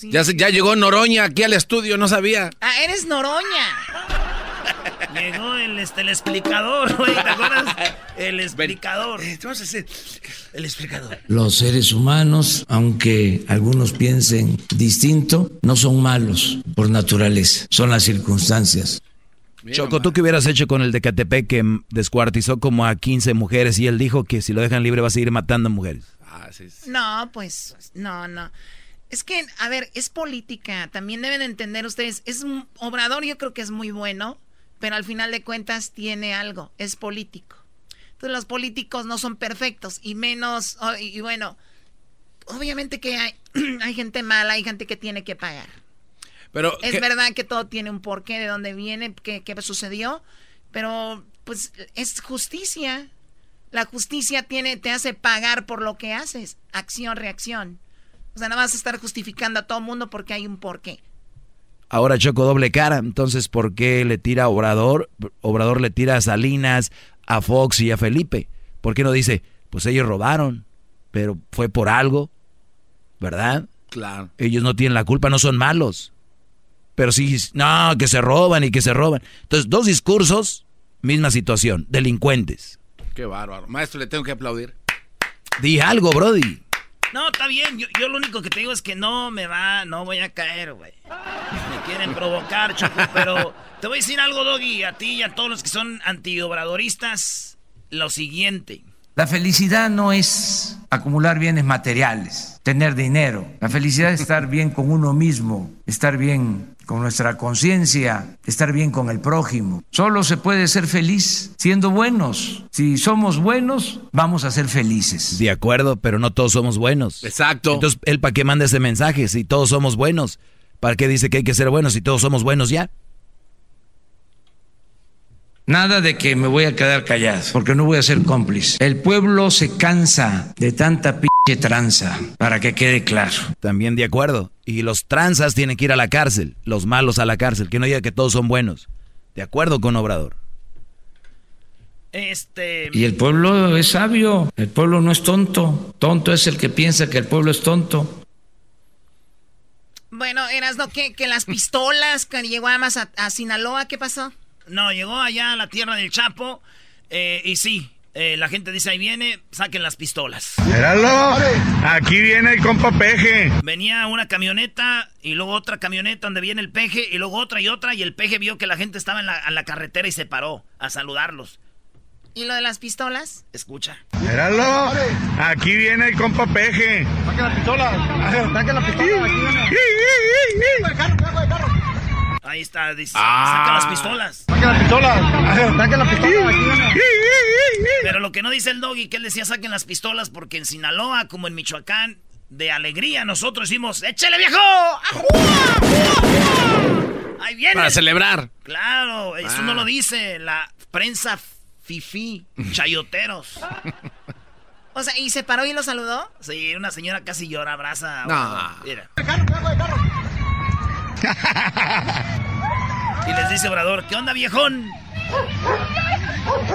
Ya, ya llegó Noroña aquí al estudio, no sabía.
Ah, eres Noroña.
Llegó el, este, el explicador, güey, ¿te acuerdas? El explicador.
Eh, a hacer el explicador.
Los seres humanos, aunque algunos piensen distinto, no son malos por naturaleza, son las circunstancias.
Choco, ¿tú qué hubieras hecho con el de Catepec que descuartizó como a 15 mujeres y él dijo que si lo dejan libre va a seguir matando mujeres?
Ah, sí, sí.
No, pues, no, no. Es que, a ver, es política. También deben entender ustedes. Es un Obrador, yo creo que es muy bueno, pero al final de cuentas tiene algo. Es político. Entonces, los políticos no son perfectos y menos. y, bueno, obviamente que hay, *clears throat* hay gente mala, hay gente que tiene que pagar.
Pero,
Es
¿qué-
verdad que todo tiene un porqué de dónde viene, qué, qué sucedió, pero pues es justicia. La justicia tiene, te hace pagar por lo que haces. Acción, reacción. O sea, no vas a estar justificando a todo mundo porque hay un porqué.
Ahora Choco doble cara, entonces ¿por qué le tira a Obrador? Obrador le tira a Salinas, a Fox y a Felipe. ¿Por qué no dice, pues ellos robaron, pero fue por algo, ¿verdad?
Claro.
Ellos no tienen la culpa, no son malos. Pero sí, no, que se roban y que se roban. Entonces, dos discursos, misma situación, delincuentes.
Qué bárbaro. Maestro, le tengo que aplaudir.
Di algo, Brody.
No, está bien. Yo, yo lo único que te digo es que no me va, no voy a caer, güey. Me quieren provocar, Choco, pero te voy a decir algo, Doggy, a ti y a todos los que son antiobradoristas, lo siguiente.
La felicidad no es acumular bienes materiales, tener dinero. La felicidad es estar bien con uno mismo, estar bien con nuestra conciencia, estar bien con el prójimo. Solo se puede ser feliz siendo buenos. Si somos buenos, vamos a ser felices.
De acuerdo, pero no todos somos buenos.
Exacto.
Entonces, ¿él para qué manda ese mensaje si todos somos buenos? ¿Para qué dice que hay que ser buenos si todos somos buenos ya?
Nada de que me voy a quedar callado, porque no voy a ser cómplice. El pueblo se cansa de tanta pinche tranza, para que quede claro.
También de acuerdo. Y los tranzas tienen que ir a la cárcel, los malos a la cárcel, que no diga que todos son buenos. De acuerdo con Obrador.
Este.
Y el pueblo es sabio, el pueblo no es tonto. Tonto es el que piensa que el pueblo es tonto.
Bueno, eras no que, que las pistolas que llegó además a, a Sinaloa, ¿qué pasó?
No, llegó allá a la tierra del Chapo eh, y sí, eh, la gente dice ahí viene, saquen las pistolas.
Míralo, aquí viene el compa Peje.
Venía una camioneta y luego otra camioneta donde viene el peje y luego otra y otra y el peje vio que la gente estaba en la, en la carretera y se paró a saludarlos.
¿Y lo de las pistolas?
Escucha.
Míralo, aquí viene el compa Peje.
Saque la pistola. Saque la pistola.
Ahí está, dice,
Ah.
saca las pistolas.
Saque la pistola. Saque la pistola. Aquí viene.
Pero lo que no dice el doggy, que él decía saquen las pistolas, porque en Sinaloa, como en Michoacán, de alegría nosotros decimos, ¡échale viejo! Ahí viene.
Para celebrar.
Claro, eso
Ah.
no lo dice la prensa fifí, chayoteros.
O sea, ¿y se paró y lo saludó?
Sí, una señora casi llora, abraza.
No.
Mira. *laughs* Y les dice Obrador, ¿qué onda, viejón?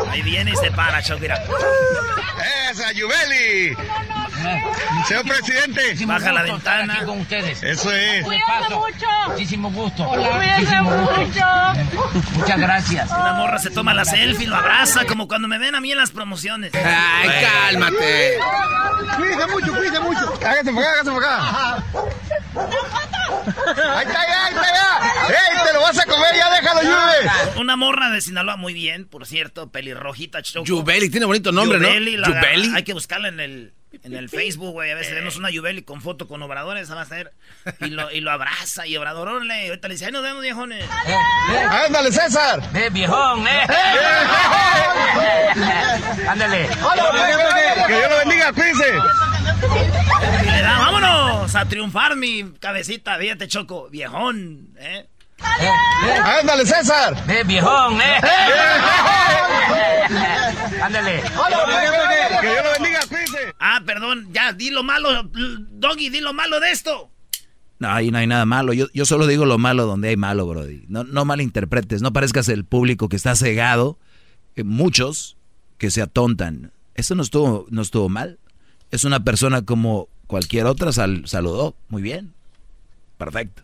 Ahí viene y se para, Choc, mira.
¡Esa, Yubeli! Señor presidente.
Baja la ventana.
Aquí con ustedes.
Eso es.
Cuídense mucho.
Muchísimo gusto.
Cuídense mucho.
Muchas gracias.
Una morra se toma la selfie, lo abraza, como cuando me ven a mí en las promociones.
Ay, cálmate.
Cuídese mucho, cuídese mucho. Hágase para acá, hágase para acá. Ahí está ya, ahí está ya. ¡Ey, te lo vas a comer! ¡Ya déjalo, Yube!
Una morra de Sinaloa, muy bien, por cierto, pelirrojita, Choco.
Yubeli, tiene bonito nombre,
Yubeli,
¿no?
la-
Yubeli.
Hay que buscarla en el, en el Facebook, güey. A veces vemos una Yubeli con foto con Obrador, esa va a ser. Y lo, y lo abraza, y Obrador, órale. Ahorita le dice, ahí nos vemos, viejones.
¡Ándale, César!
¡Eh, viejón, eh! *laughs* Ándale.
Que Dios lo bendiga, cuídense.
Y le da, vámonos a triunfar, mi cabecita. Fíjate, Choco, viejón, ¿eh?
¡Ándale, César!
¡Eh, viejón, eh! *laughs* Ándale.
Que Dios lo bendiga, cuídense.
Ah, perdón, ya, di lo malo, Doggy, di lo malo de esto.
No, ahí no hay nada malo. Yo, yo solo digo lo malo donde hay malo, Brody. No, no malinterpretes, no parezcas el público que está cegado. eh, muchos que se atontan. Eso no estuvo, no estuvo mal. Es una persona como cualquier otra, sal- saludó. Muy bien. Perfecto.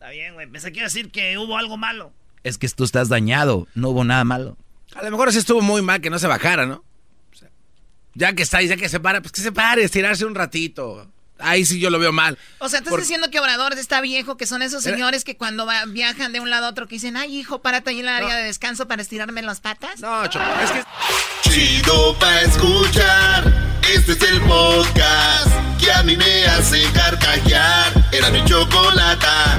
Está bien, güey. Pensé que iba a decir que hubo algo malo.
Es que tú estás dañado, no hubo nada malo.
A lo mejor sí estuvo muy mal que no se bajara, ¿no? ya que está ya que se para, pues que se pare, estirarse un ratito. Ahí sí yo lo veo mal.
O sea, estás diciendo que Obrador está viejo, que son esos señores que cuando viajan de un lado a otro que dicen, ay, hijo, párate ahí en la área de descanso para estirarme las patas.
No, Choco, es que...
Chido pa' escuchar, este es el podcast que a mí me hace carcajear. Era mi chocolata.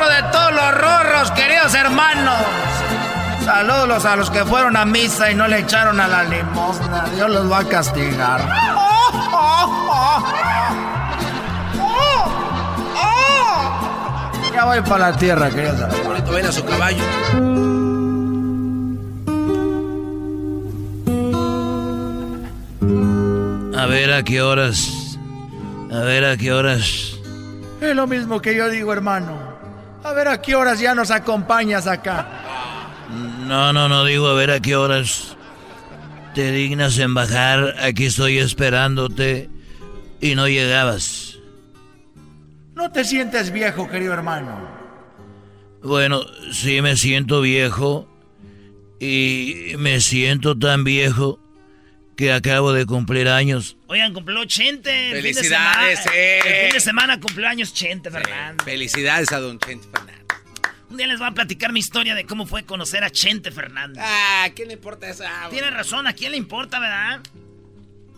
rorro de todos los rorros, queridos hermanos. Saludos a los que fueron a misa y no le echaron a la limosna. Dios los va a castigar. Ya voy para la tierra, queridos.
Bonito, ven a su caballo.
A ver a qué horas. A ver a qué horas.
Es lo mismo que yo digo, hermano. A ver a qué horas ya nos acompañas acá.
No, no, no digo a ver a qué horas te dignas en bajar. Aquí estoy esperándote y no llegabas.
No te sientes viejo, querido hermano.
Bueno, sí me siento viejo y me siento tan viejo que acabo de cumplir años.
Oigan, cumplió 80.
Felicidades,
fin
eh.
El fin de semana cumplió años Chente, Fernández.
Felicidades a don Chente Fernández.
Un día les voy a platicar mi historia de cómo fue conocer a Chente Fernández.
Ah, ¿qué le importa eso? Ah,
Tiene razón, ¿a quién le importa, verdad?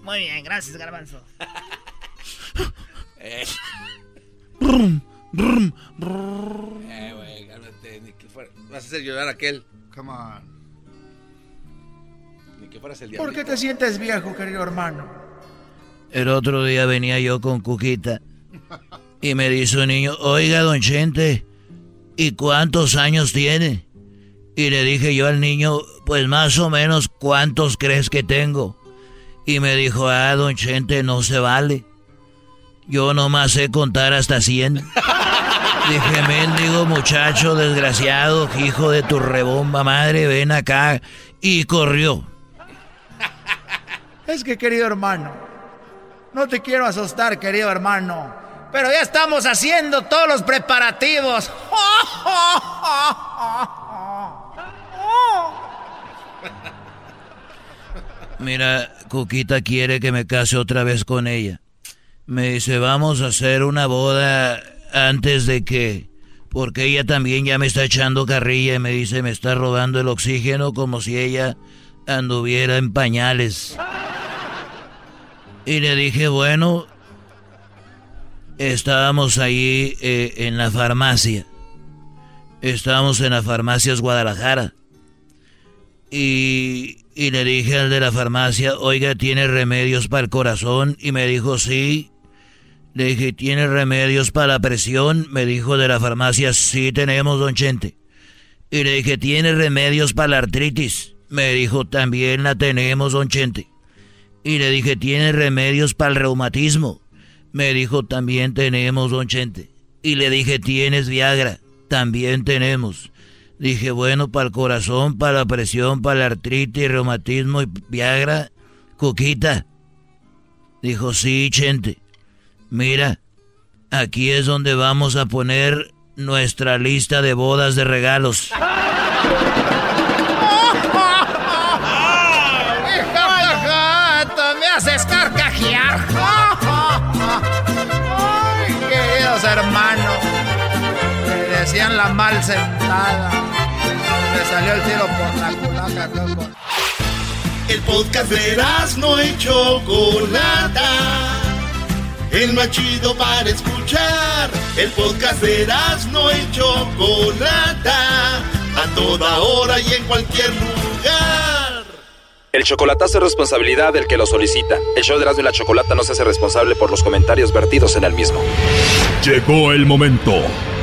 Muy bien, gracias, Garbanzo. *laughs*
eh. Eh, güey, cálmate, ni que fuera. Vas a hacer llorar a aquel.
Come on.
Ni que fueras el diablo.
¿Por qué te sientes viejo, querido hermano?
El otro día venía yo con Cuquita y me dice un niño, oiga, don Chente, ¿y cuántos años tiene? Y le dije yo al niño, pues más o menos, ¿cuántos crees que tengo? Y me dijo, ah, don Chente, no se vale. Yo nomás sé contar hasta 100. *laughs* Dije, mendigo muchacho desgraciado, hijo de tu rebomba madre, ven acá. Y corrió.
Es que, querido hermano, no te quiero asustar, querido hermano, pero ya estamos haciendo todos los preparativos. *laughs*
Mira, Cuquita quiere que me case otra vez con ella. Me dice, vamos a hacer una boda antes de que... Porque ella también ya me está echando carrilla y me dice, me está robando el oxígeno como si ella anduviera en pañales. Y le dije, bueno, estábamos ahí eh, en la farmacia. Estábamos en la farmacias Guadalajara. Y, y le dije al de la farmacia, oiga, ¿tiene remedios para el corazón? Y me dijo, sí. Le dije, ¿tiene remedios para la presión? Me dijo de la farmacia, sí tenemos, don Chente. Y le dije, ¿tiene remedios para la artritis? Me dijo, también la tenemos, don Chente. Y le dije, ¿tiene remedios para el reumatismo? Me dijo, también tenemos, don Chente. Y le dije, ¿tienes Viagra? También tenemos. Dije, bueno, para el corazón, para la presión, para la artritis, reumatismo y Viagra, Cuquita. Dijo, sí, Chente. Mira, aquí es donde vamos a poner nuestra lista de bodas de regalos. *laughs*
le decían la mal sentada. Le salió el tiro por la culaca, loco.
El podcast de no y Chocolata. El más chido para escuchar. El podcast de no y Chocolata. A toda hora y en cualquier lugar.
El chocolatazo es responsabilidad del que lo solicita. El show de Erasmo y la Chocolata no se hace responsable por los comentarios vertidos en el mismo.
Llegó el momento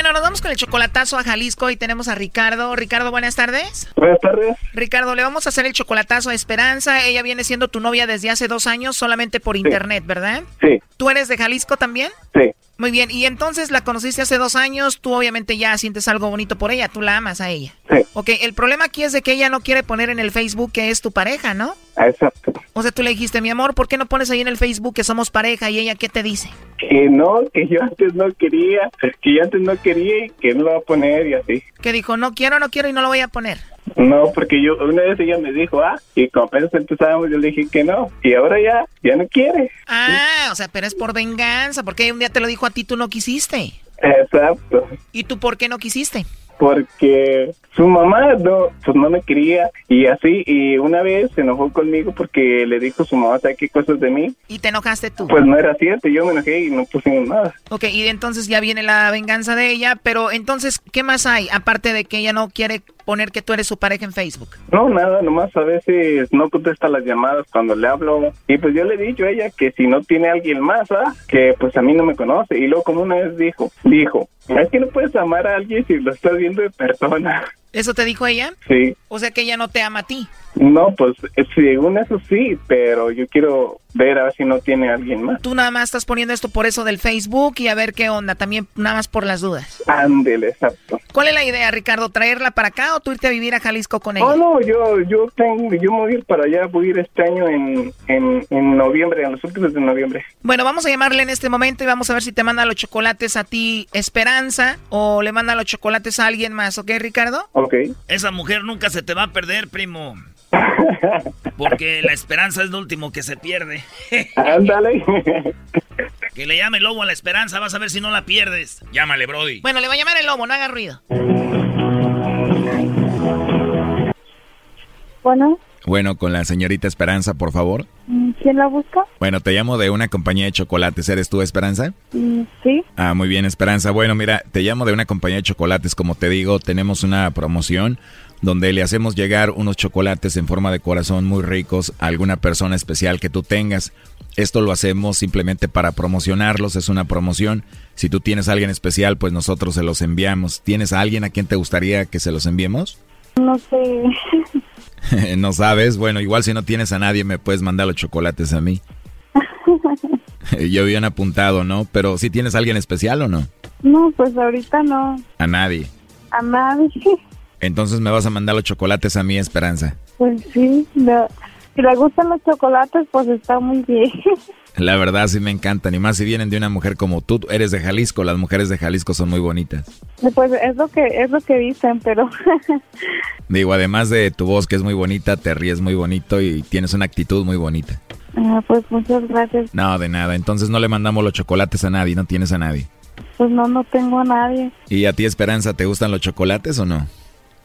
Bueno, nos vamos con el chocolatazo a Jalisco y tenemos a Ricardo. Ricardo, buenas tardes.
Buenas tardes.
Ricardo, le vamos a hacer el chocolatazo a Esperanza. Ella viene siendo tu novia desde hace dos años solamente por internet, ¿verdad?
Sí.
¿Tú eres de Jalisco también?
Sí.
Muy bien, y entonces la conociste hace dos años, tú obviamente ya sientes algo bonito por ella, tú la amas a ella.
Sí.
Ok, el problema aquí es de que ella no quiere poner en el Facebook que es tu pareja, ¿no?
Exacto.
O sea, tú le dijiste, mi amor, ¿por qué no pones ahí en el Facebook que somos pareja? Y ella, ¿qué te dice?
Que no, que yo antes no quería, que yo antes no quería y que no lo va a poner y así.
Que dijo, no quiero, no quiero y no lo voy a poner.
No, porque yo una vez ella me dijo, ah, y como apenas empezábamos yo le dije que no, y ahora ya, ya no quiere.
Ah, o sea, pero es por venganza, porque un día te lo dijo a ti, tú no quisiste.
Exacto.
¿Y tú por qué no quisiste?
Porque su mamá no, pues no me quería y así, y una vez se enojó conmigo porque le dijo su mamá, ¿sabe qué cosas de mí?
¿Y te enojaste tú?
Pues no era cierto, yo me enojé y no pusimos nada.
Ok, y entonces ya viene la venganza de ella, pero entonces, ¿qué más hay? Aparte de que ella no quiere poner que tú eres su pareja en Facebook.
No, nada, nomás a veces no contesta las llamadas cuando le hablo. Y pues yo le he dicho a ella que si no tiene alguien más, ¿ah? que pues a mí no me conoce. Y luego como una vez dijo, dijo, es que no puedes amar a alguien si lo estás viendo de persona.
¿Eso te dijo ella?
Sí.
O sea que ella no te ama a ti.
No, pues eh, según eso sí, pero yo quiero ver a ver si no tiene alguien más.
Tú nada más estás poniendo esto por eso del Facebook y a ver qué onda, también nada más por las dudas.
Ándele, exacto.
¿Cuál es la idea, Ricardo? ¿Traerla para acá o tú irte a vivir a Jalisco con ella?
Oh, no, yo, yo tengo, yo me voy a ir para allá, voy a ir este año en, en, en noviembre, en los últimos de noviembre.
Bueno, vamos a llamarle en este momento y vamos a ver si te manda los chocolates a ti Esperanza o le manda los chocolates a alguien más, ¿ok, Ricardo?
Ok.
Esa mujer nunca se te va a perder, primo. Porque la esperanza es lo último que se pierde.
Ándale.
que le llame el lobo a la esperanza, vas a ver si no la pierdes. Llámale, Brody.
Bueno, le va a llamar el lobo, no haga ruido.
Bueno,
Bueno, con la señorita Esperanza, por favor.
mm, ¿quién la busca?
Bueno, te llamo de una compañía de chocolates. ¿Eres tú, Esperanza?
Mm, Sí.
Ah, muy bien, Esperanza. Bueno, mira, te llamo de una compañía de chocolates. Como te digo, tenemos una promoción donde le hacemos llegar unos chocolates en forma de corazón muy ricos a alguna persona especial que tú tengas. Esto lo hacemos simplemente para promocionarlos, es una promoción. Si tú tienes a alguien especial, pues nosotros se los enviamos. ¿Tienes a alguien a quien te gustaría que se los enviemos?
No sé. *laughs*
no sabes. Bueno, igual si no tienes a nadie, me puedes mandar los chocolates a mí. *laughs* Yo habían apuntado, ¿no? Pero si tienes a alguien especial o no?
no, pues ahorita no.
A nadie.
A nadie.
Entonces me vas a mandar los chocolates a mí, Esperanza.
Pues sí. no. Si le gustan los chocolates, pues está muy bien. *laughs*
La verdad sí me encantan, y más si vienen de una mujer como tú. Eres de Jalisco, las mujeres de Jalisco son muy bonitas.
Pues es lo que es lo que dicen, pero *laughs*
Digo, además de tu voz que es muy bonita, te ríes muy bonito y tienes una actitud muy bonita.
ah, pues muchas gracias.
No, de nada. Entonces no le mandamos los chocolates a nadie, no tienes a nadie.
Pues no, no tengo a nadie.
¿Y a ti, Esperanza, te gustan los chocolates o no?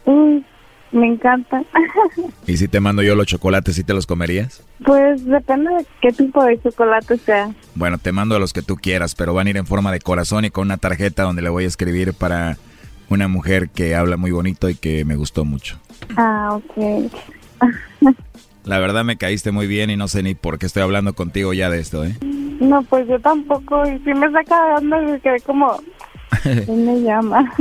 Uy, me encanta. *laughs*
¿Y si te mando yo los chocolates, sí te los comerías?
Pues depende de qué tipo de chocolate sea.
Bueno, te mando los que tú quieras, pero van a ir en forma de corazón y con una tarjeta donde le voy a escribir para una mujer que habla muy bonito y que me gustó mucho.
Ah, ok.
La verdad me caíste muy bien y no sé ni por qué estoy hablando contigo ya de esto, ¿eh? *laughs*
No, pues yo tampoco. Y si me saca de onda, me quedé como... *laughs* ¿Quién me llama?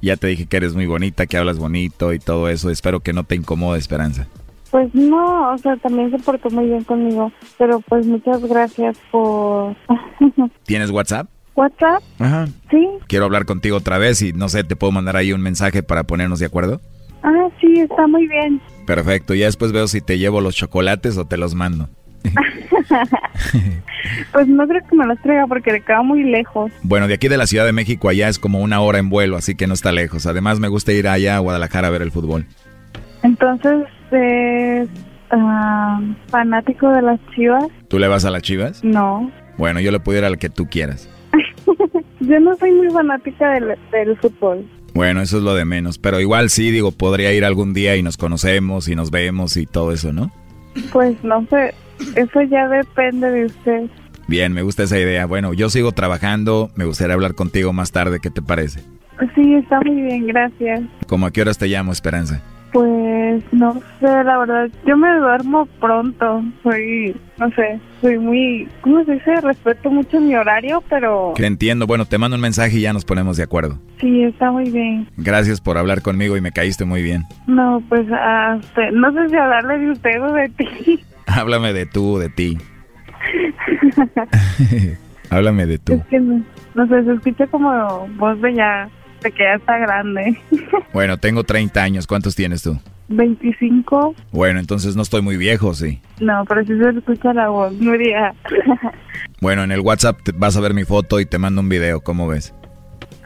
Ya te dije que eres muy bonita, que hablas bonito y todo eso. Espero que no te incomode, Esperanza.
Pues no, o sea, también se portó muy bien conmigo. Pero pues muchas gracias por... *laughs*
¿Tienes WhatsApp?
¿WhatsApp?
Ajá.
Sí.
Quiero hablar contigo otra vez y no sé, ¿te puedo mandar ahí un mensaje para ponernos de acuerdo?
Ah, sí, está muy bien.
Perfecto, ya después veo si te llevo los chocolates o te los mando. *laughs*
Pues no creo que me los traiga porque le queda muy lejos.
Bueno, de aquí de la Ciudad de México allá es como una hora en vuelo, así que no está lejos. Además me gusta ir allá a Guadalajara a ver el fútbol.
Entonces, es ah, fanático de las chivas.
¿Tú le vas a las chivas?
No.
Bueno, yo le puedo ir al que tú quieras. *laughs*
yo no soy muy fanática del, del fútbol.
Bueno, eso es lo de menos. Pero igual sí, digo, podría ir algún día y nos conocemos y nos vemos y todo eso, ¿no?
Pues no sé, eso ya depende de usted.
Bien, me gusta esa idea. Bueno, yo sigo trabajando. Me gustaría hablar contigo más tarde. ¿Qué te parece?
Sí, está muy bien, gracias.
¿Cómo a qué horas te llamo, Esperanza?
Pues no sé, la verdad, yo me duermo pronto, soy, no sé, soy muy, ¿cómo se dice? Respeto mucho mi horario, pero...
Que entiendo, bueno, te mando un mensaje y ya nos ponemos de acuerdo.
Sí, está muy bien.
Gracias por hablar conmigo y me caíste muy bien.
No, pues hasta, no sé si hablarle de usted o de ti. *laughs*
Háblame de tú, de ti. *laughs* Háblame de tú.
Es que no, no sé, se escucha como voz de ya, de que ya está grande. *laughs*
Bueno, tengo 30 años. ¿Cuántos tienes tú?
25.
Bueno, entonces no estoy muy viejo, sí.
No, pero sí se escucha la voz, muy bien.
Bueno, en el WhatsApp te- vas a ver mi foto y te mando un video. ¿Cómo ves?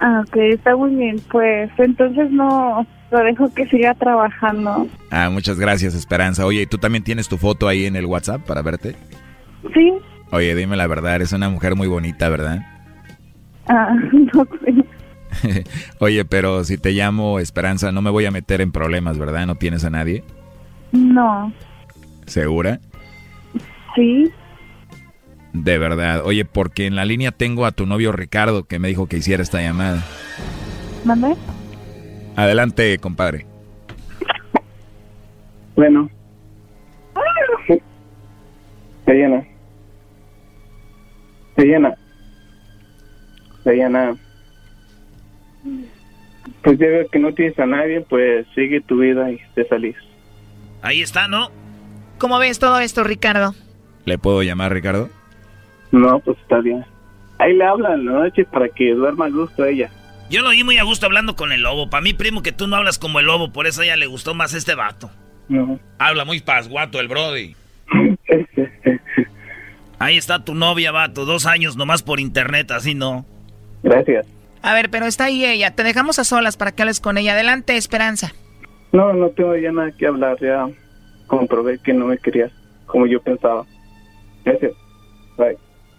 Ah, ok, está muy bien. Pues entonces no, lo dejo que siga trabajando.
Ah, muchas gracias, Esperanza. Oye, ¿y ¿tú también tienes tu foto ahí en el WhatsApp para verte?
Sí.
Oye, dime la verdad, eres una mujer muy bonita, ¿verdad?
Ah, *laughs* no sé. *laughs*
Oye, pero si te llamo Esperanza, no me voy a meter en problemas, ¿verdad? ¿No tienes a nadie?
No.
¿Segura?
Sí.
De verdad. Oye, porque en la línea tengo a tu novio Ricardo que me dijo que hiciera esta llamada.
¿Mande?
Adelante, compadre.
Bueno. Diana. Diana. Diana. Pues ya veo que no tienes a nadie, pues sigue tu vida y te salís.
Ahí está, ¿no?
¿Cómo ves todo esto, Ricardo?
¿Le puedo llamar Ricardo?
No, pues está bien. Ahí le hablan en la noche para que duerma a gusto ella.
Yo lo vi muy a gusto hablando con el lobo. Para mí, primo, que tú no hablas como el lobo, por eso a ella le gustó más este vato.
No.
Habla muy pasguato el Brody. *laughs* Ahí está tu novia, vato. Dos años nomás por internet, así no.
Gracias.
A ver, pero está ahí ella. Te dejamos a solas para que hables con ella. Adelante, Esperanza.
No, no tengo ya nada que hablar. Ya comprobé que no me querías como yo pensaba. Gracias. Bye.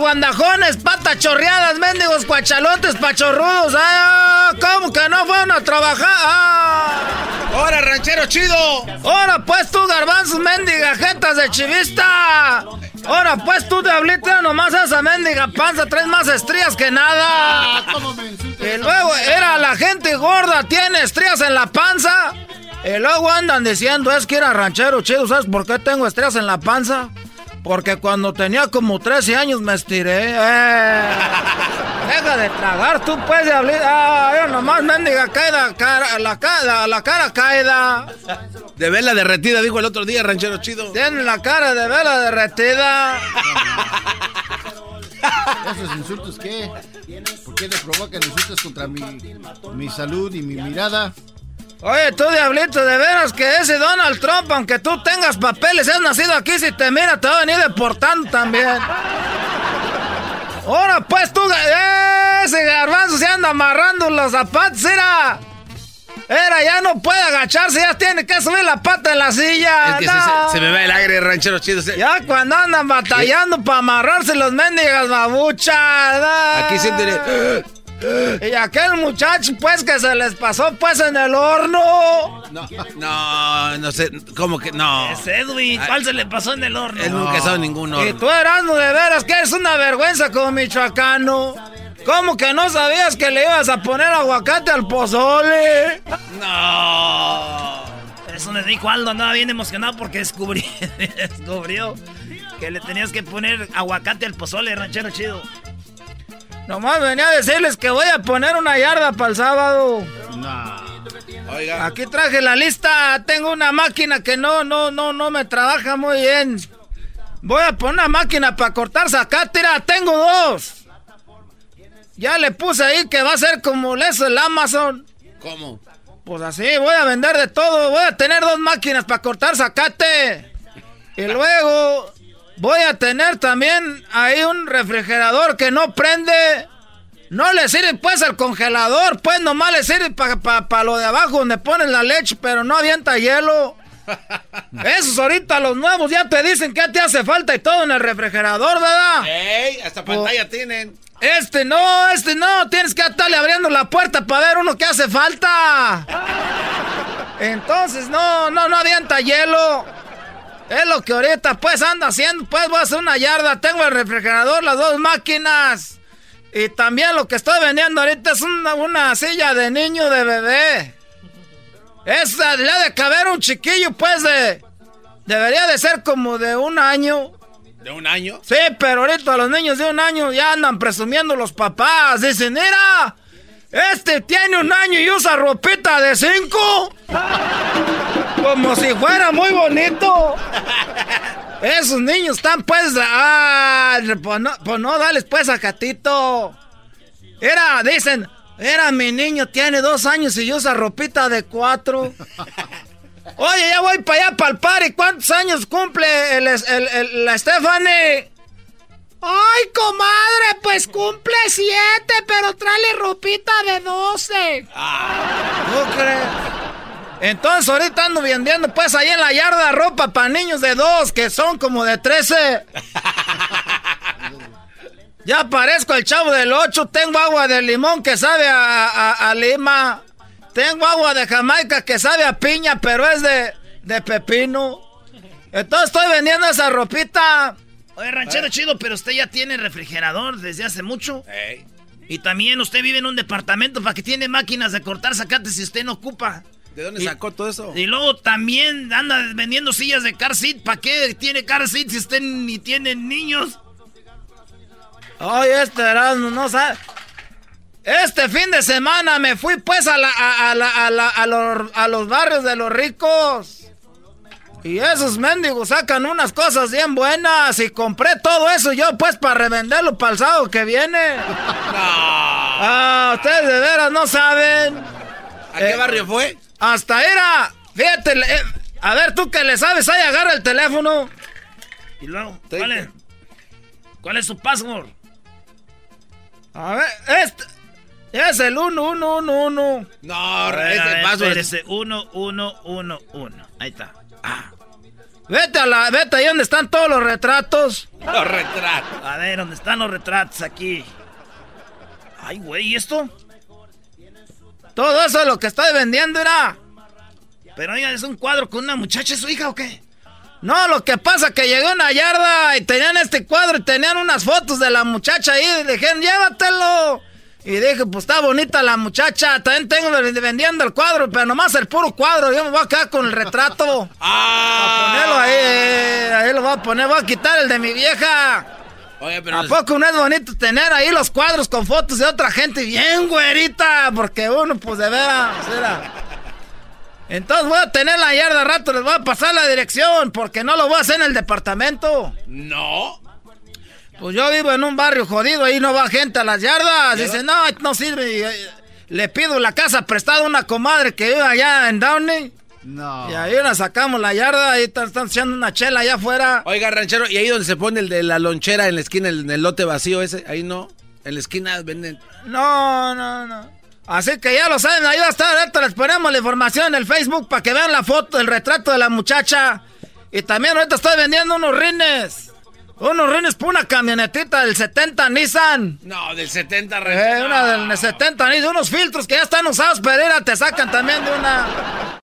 guandajones, patas chorreadas, mendigos, cuachalotes, pachorrudos. ¡Ah! ¿Cómo que no fueron a trabajar? ¡Ah!
¡Hora, ranchero chido!
¡Ahora, pues tú, garbanzos, mendiga, jetas de chivista! ¡Ahora, pues tú, diablita, nomás esa mendiga panza, traes más estrías que nada! Y luego, era la gente gorda, tiene estrías en la panza. Y luego andan diciendo, es que era ranchero chido, ¿sabes por qué tengo estrías en la panza? Porque cuando tenía como 13 años me estiré. Eh. *laughs* Deja de tragar, tú puedes diablita. Ah, nomás mendiga caída, cara, la, cara, la cara caída.
De vela derretida, dijo el otro día, ranchero chido.
Tiene la cara de vela derretida. *laughs*
¿Esos insultos qué? ¿Por qué le provocan insultos contra mi, mi salud y mi mirada?
Oye, tú diablito, de veras que ese Donald Trump, aunque tú tengas papeles, has nacido aquí, si te mira te va a venir deportando también. Ahora pues tú, eh, ese garbanzo se anda amarrando los zapatos, era. Era, ya no puede agacharse, ya tiene que subir la pata en la silla.
Es que se,
no.
se- se me va el aire, ranchero chido. Se-
Ya cuando andan batallando para amarrarse los mendigas babuchas. no.
Aquí siéntele. *gasps*
Y aquel muchacho, pues, que se les pasó, pues, en el horno.
No, no, no sé, ¿cómo que no?
Es Edwin, ¿cuál se le pasó en el horno?
Él nunca en ningún horno.
Y tú, Erasmo, de veras que es una vergüenza como michoacano. ¿Cómo que no sabías que le ibas a poner aguacate al pozole?
No. Eso me dijo Aldo, andaba bien emocionado porque descubrí, *laughs* descubrió que le tenías que poner aguacate al pozole, ranchero chido.
Nomás venía a decirles que voy a poner una yarda para el sábado.
Oiga.
Aquí traje la lista. Tengo una máquina que no, no, no, no me trabaja muy bien. Voy a poner una máquina para cortar zacátira. Tengo dos. Ya le puse ahí que va a ser como eso el Amazon.
¿Cómo?
Pues así, voy a vender de todo. Voy a tener dos máquinas para cortar zacate. Y luego voy a tener también ahí un refrigerador que no prende. No le sirve pues al congelador, pues nomás le sirve para lo de abajo donde ponen la leche, pero no avienta hielo. *laughs* Esos ahorita los nuevos ya te dicen que te hace falta y todo en el refrigerador, ¿verdad?
¡Ey! Hasta pantalla tienen.
Este no, este no, tienes que estarle abriendo la puerta para ver uno que hace falta. *laughs* Entonces, no, no, no avienta hielo. Es lo que ahorita pues anda haciendo, pues voy a hacer una yarda, tengo el refrigerador, las dos máquinas. Y también lo que estoy vendiendo ahorita es una, una silla de niño de bebé. Esa debería de caber un chiquillo, pues de... Debería de ser como de un año.
¿De un año?
Sí, pero ahorita los niños de un año ya andan presumiendo los papás. Dicen, mira, este tiene un año y usa ropita de cinco. Como si fuera muy bonito. Esos niños están pues... Ah, pues no, pues no dales pues a Catito. Era, dicen, era mi niño, tiene dos años y usa ropita de cuatro. Oye, ya voy para allá para el party. ¿Cuántos años cumple el, el, la Stephanie? Ay, comadre, pues cumple siete, pero tráele ropita de doce. ¿Tú crees? Entonces ahorita ando vendiendo pues ahí en la yarda ropa para niños de dos, que son como de trece. *laughs* ya parezco el chavo del ocho, tengo agua de limón que sabe a lima. Tengo agua de Jamaica que sabe a piña, pero es de, de pepino. Entonces estoy vendiendo esa ropita.
Oye, ranchero chido, pero usted ya tiene refrigerador desde hace mucho. Y también usted vive en un departamento para que tiene máquinas de cortar zacates si usted no ocupa.
¿De dónde sacó todo eso?
Y luego también anda vendiendo sillas de car seat. ¿Para qué tiene car seat si usted ni tiene niños?
Oye, este Erasmo no sabe. Este fin de semana me fui pues a, la, a, la, a, los, a los barrios de los ricos. Y esos mendigos sacan unas cosas bien buenas y compré todo eso yo pues para revenderlo para el sábado que viene. *laughs* Ah, ustedes de veras no saben.
¿A qué barrio fue?
Hasta era. Fíjate, eh, a ver tú que le sabes, ahí agarra el teléfono.
Y luego, ¿cuál es? ¿Cuál es su password?
A ver, este... Es el 1111.
No, ese paso
es... 1111. Ahí está. Ah.
Vete a la, vete ahí donde están todos los retratos.
Los retratos.
A ver, ¿dónde están los retratos aquí? Ay, güey, ¿y esto?
Todo eso es lo que estoy vendiendo, era.
Pero oiga, ¿es un cuadro con una muchacha, su hija o qué?
No, lo que pasa es que llegó una yarda y tenían este cuadro y tenían unas fotos de la muchacha ahí y dijeron, llévatelo. Y dije, pues está bonita la muchacha. También tengo vendiendo el cuadro, pero nomás el puro cuadro. Yo me voy a quedar con el retrato. *laughs*
¡Ah!
A ponerlo ahí. Eh, ahí lo voy a poner. Voy a quitar el de mi vieja.
Oye, pero
¿A poco no es bonito tener ahí los cuadros con fotos de otra gente bien güerita? Porque uno, pues de veras, era. Entonces voy a tener la yarda rato, les voy a pasar la dirección, porque no lo voy a hacer en el departamento.
No.
Pues yo vivo en un barrio jodido, ahí no va gente a las yardas. Dice, no, no sirve. Eh, le pido la casa prestada a una comadre que vive allá en Downey.
No.
Y ahí nos sacamos la yarda, ahí están, echando una chela allá afuera.
Oiga, ranchero, ¿y ahí donde se pone el de la lonchera en la esquina, en el lote vacío ese? Ahí no. En la esquina venden.
No, no, no. Así que ya lo saben, ahí va a estar, ahorita les ponemos la información en el Facebook para que vean la foto, el retrato de la muchacha. Y también ahorita estoy vendiendo unos rines. Unos renes por una camionetita del 70 Nissan.
No, del 70
eh, una del 70 Nissan. Unos filtros que ya están usados, pero te sacan también de una.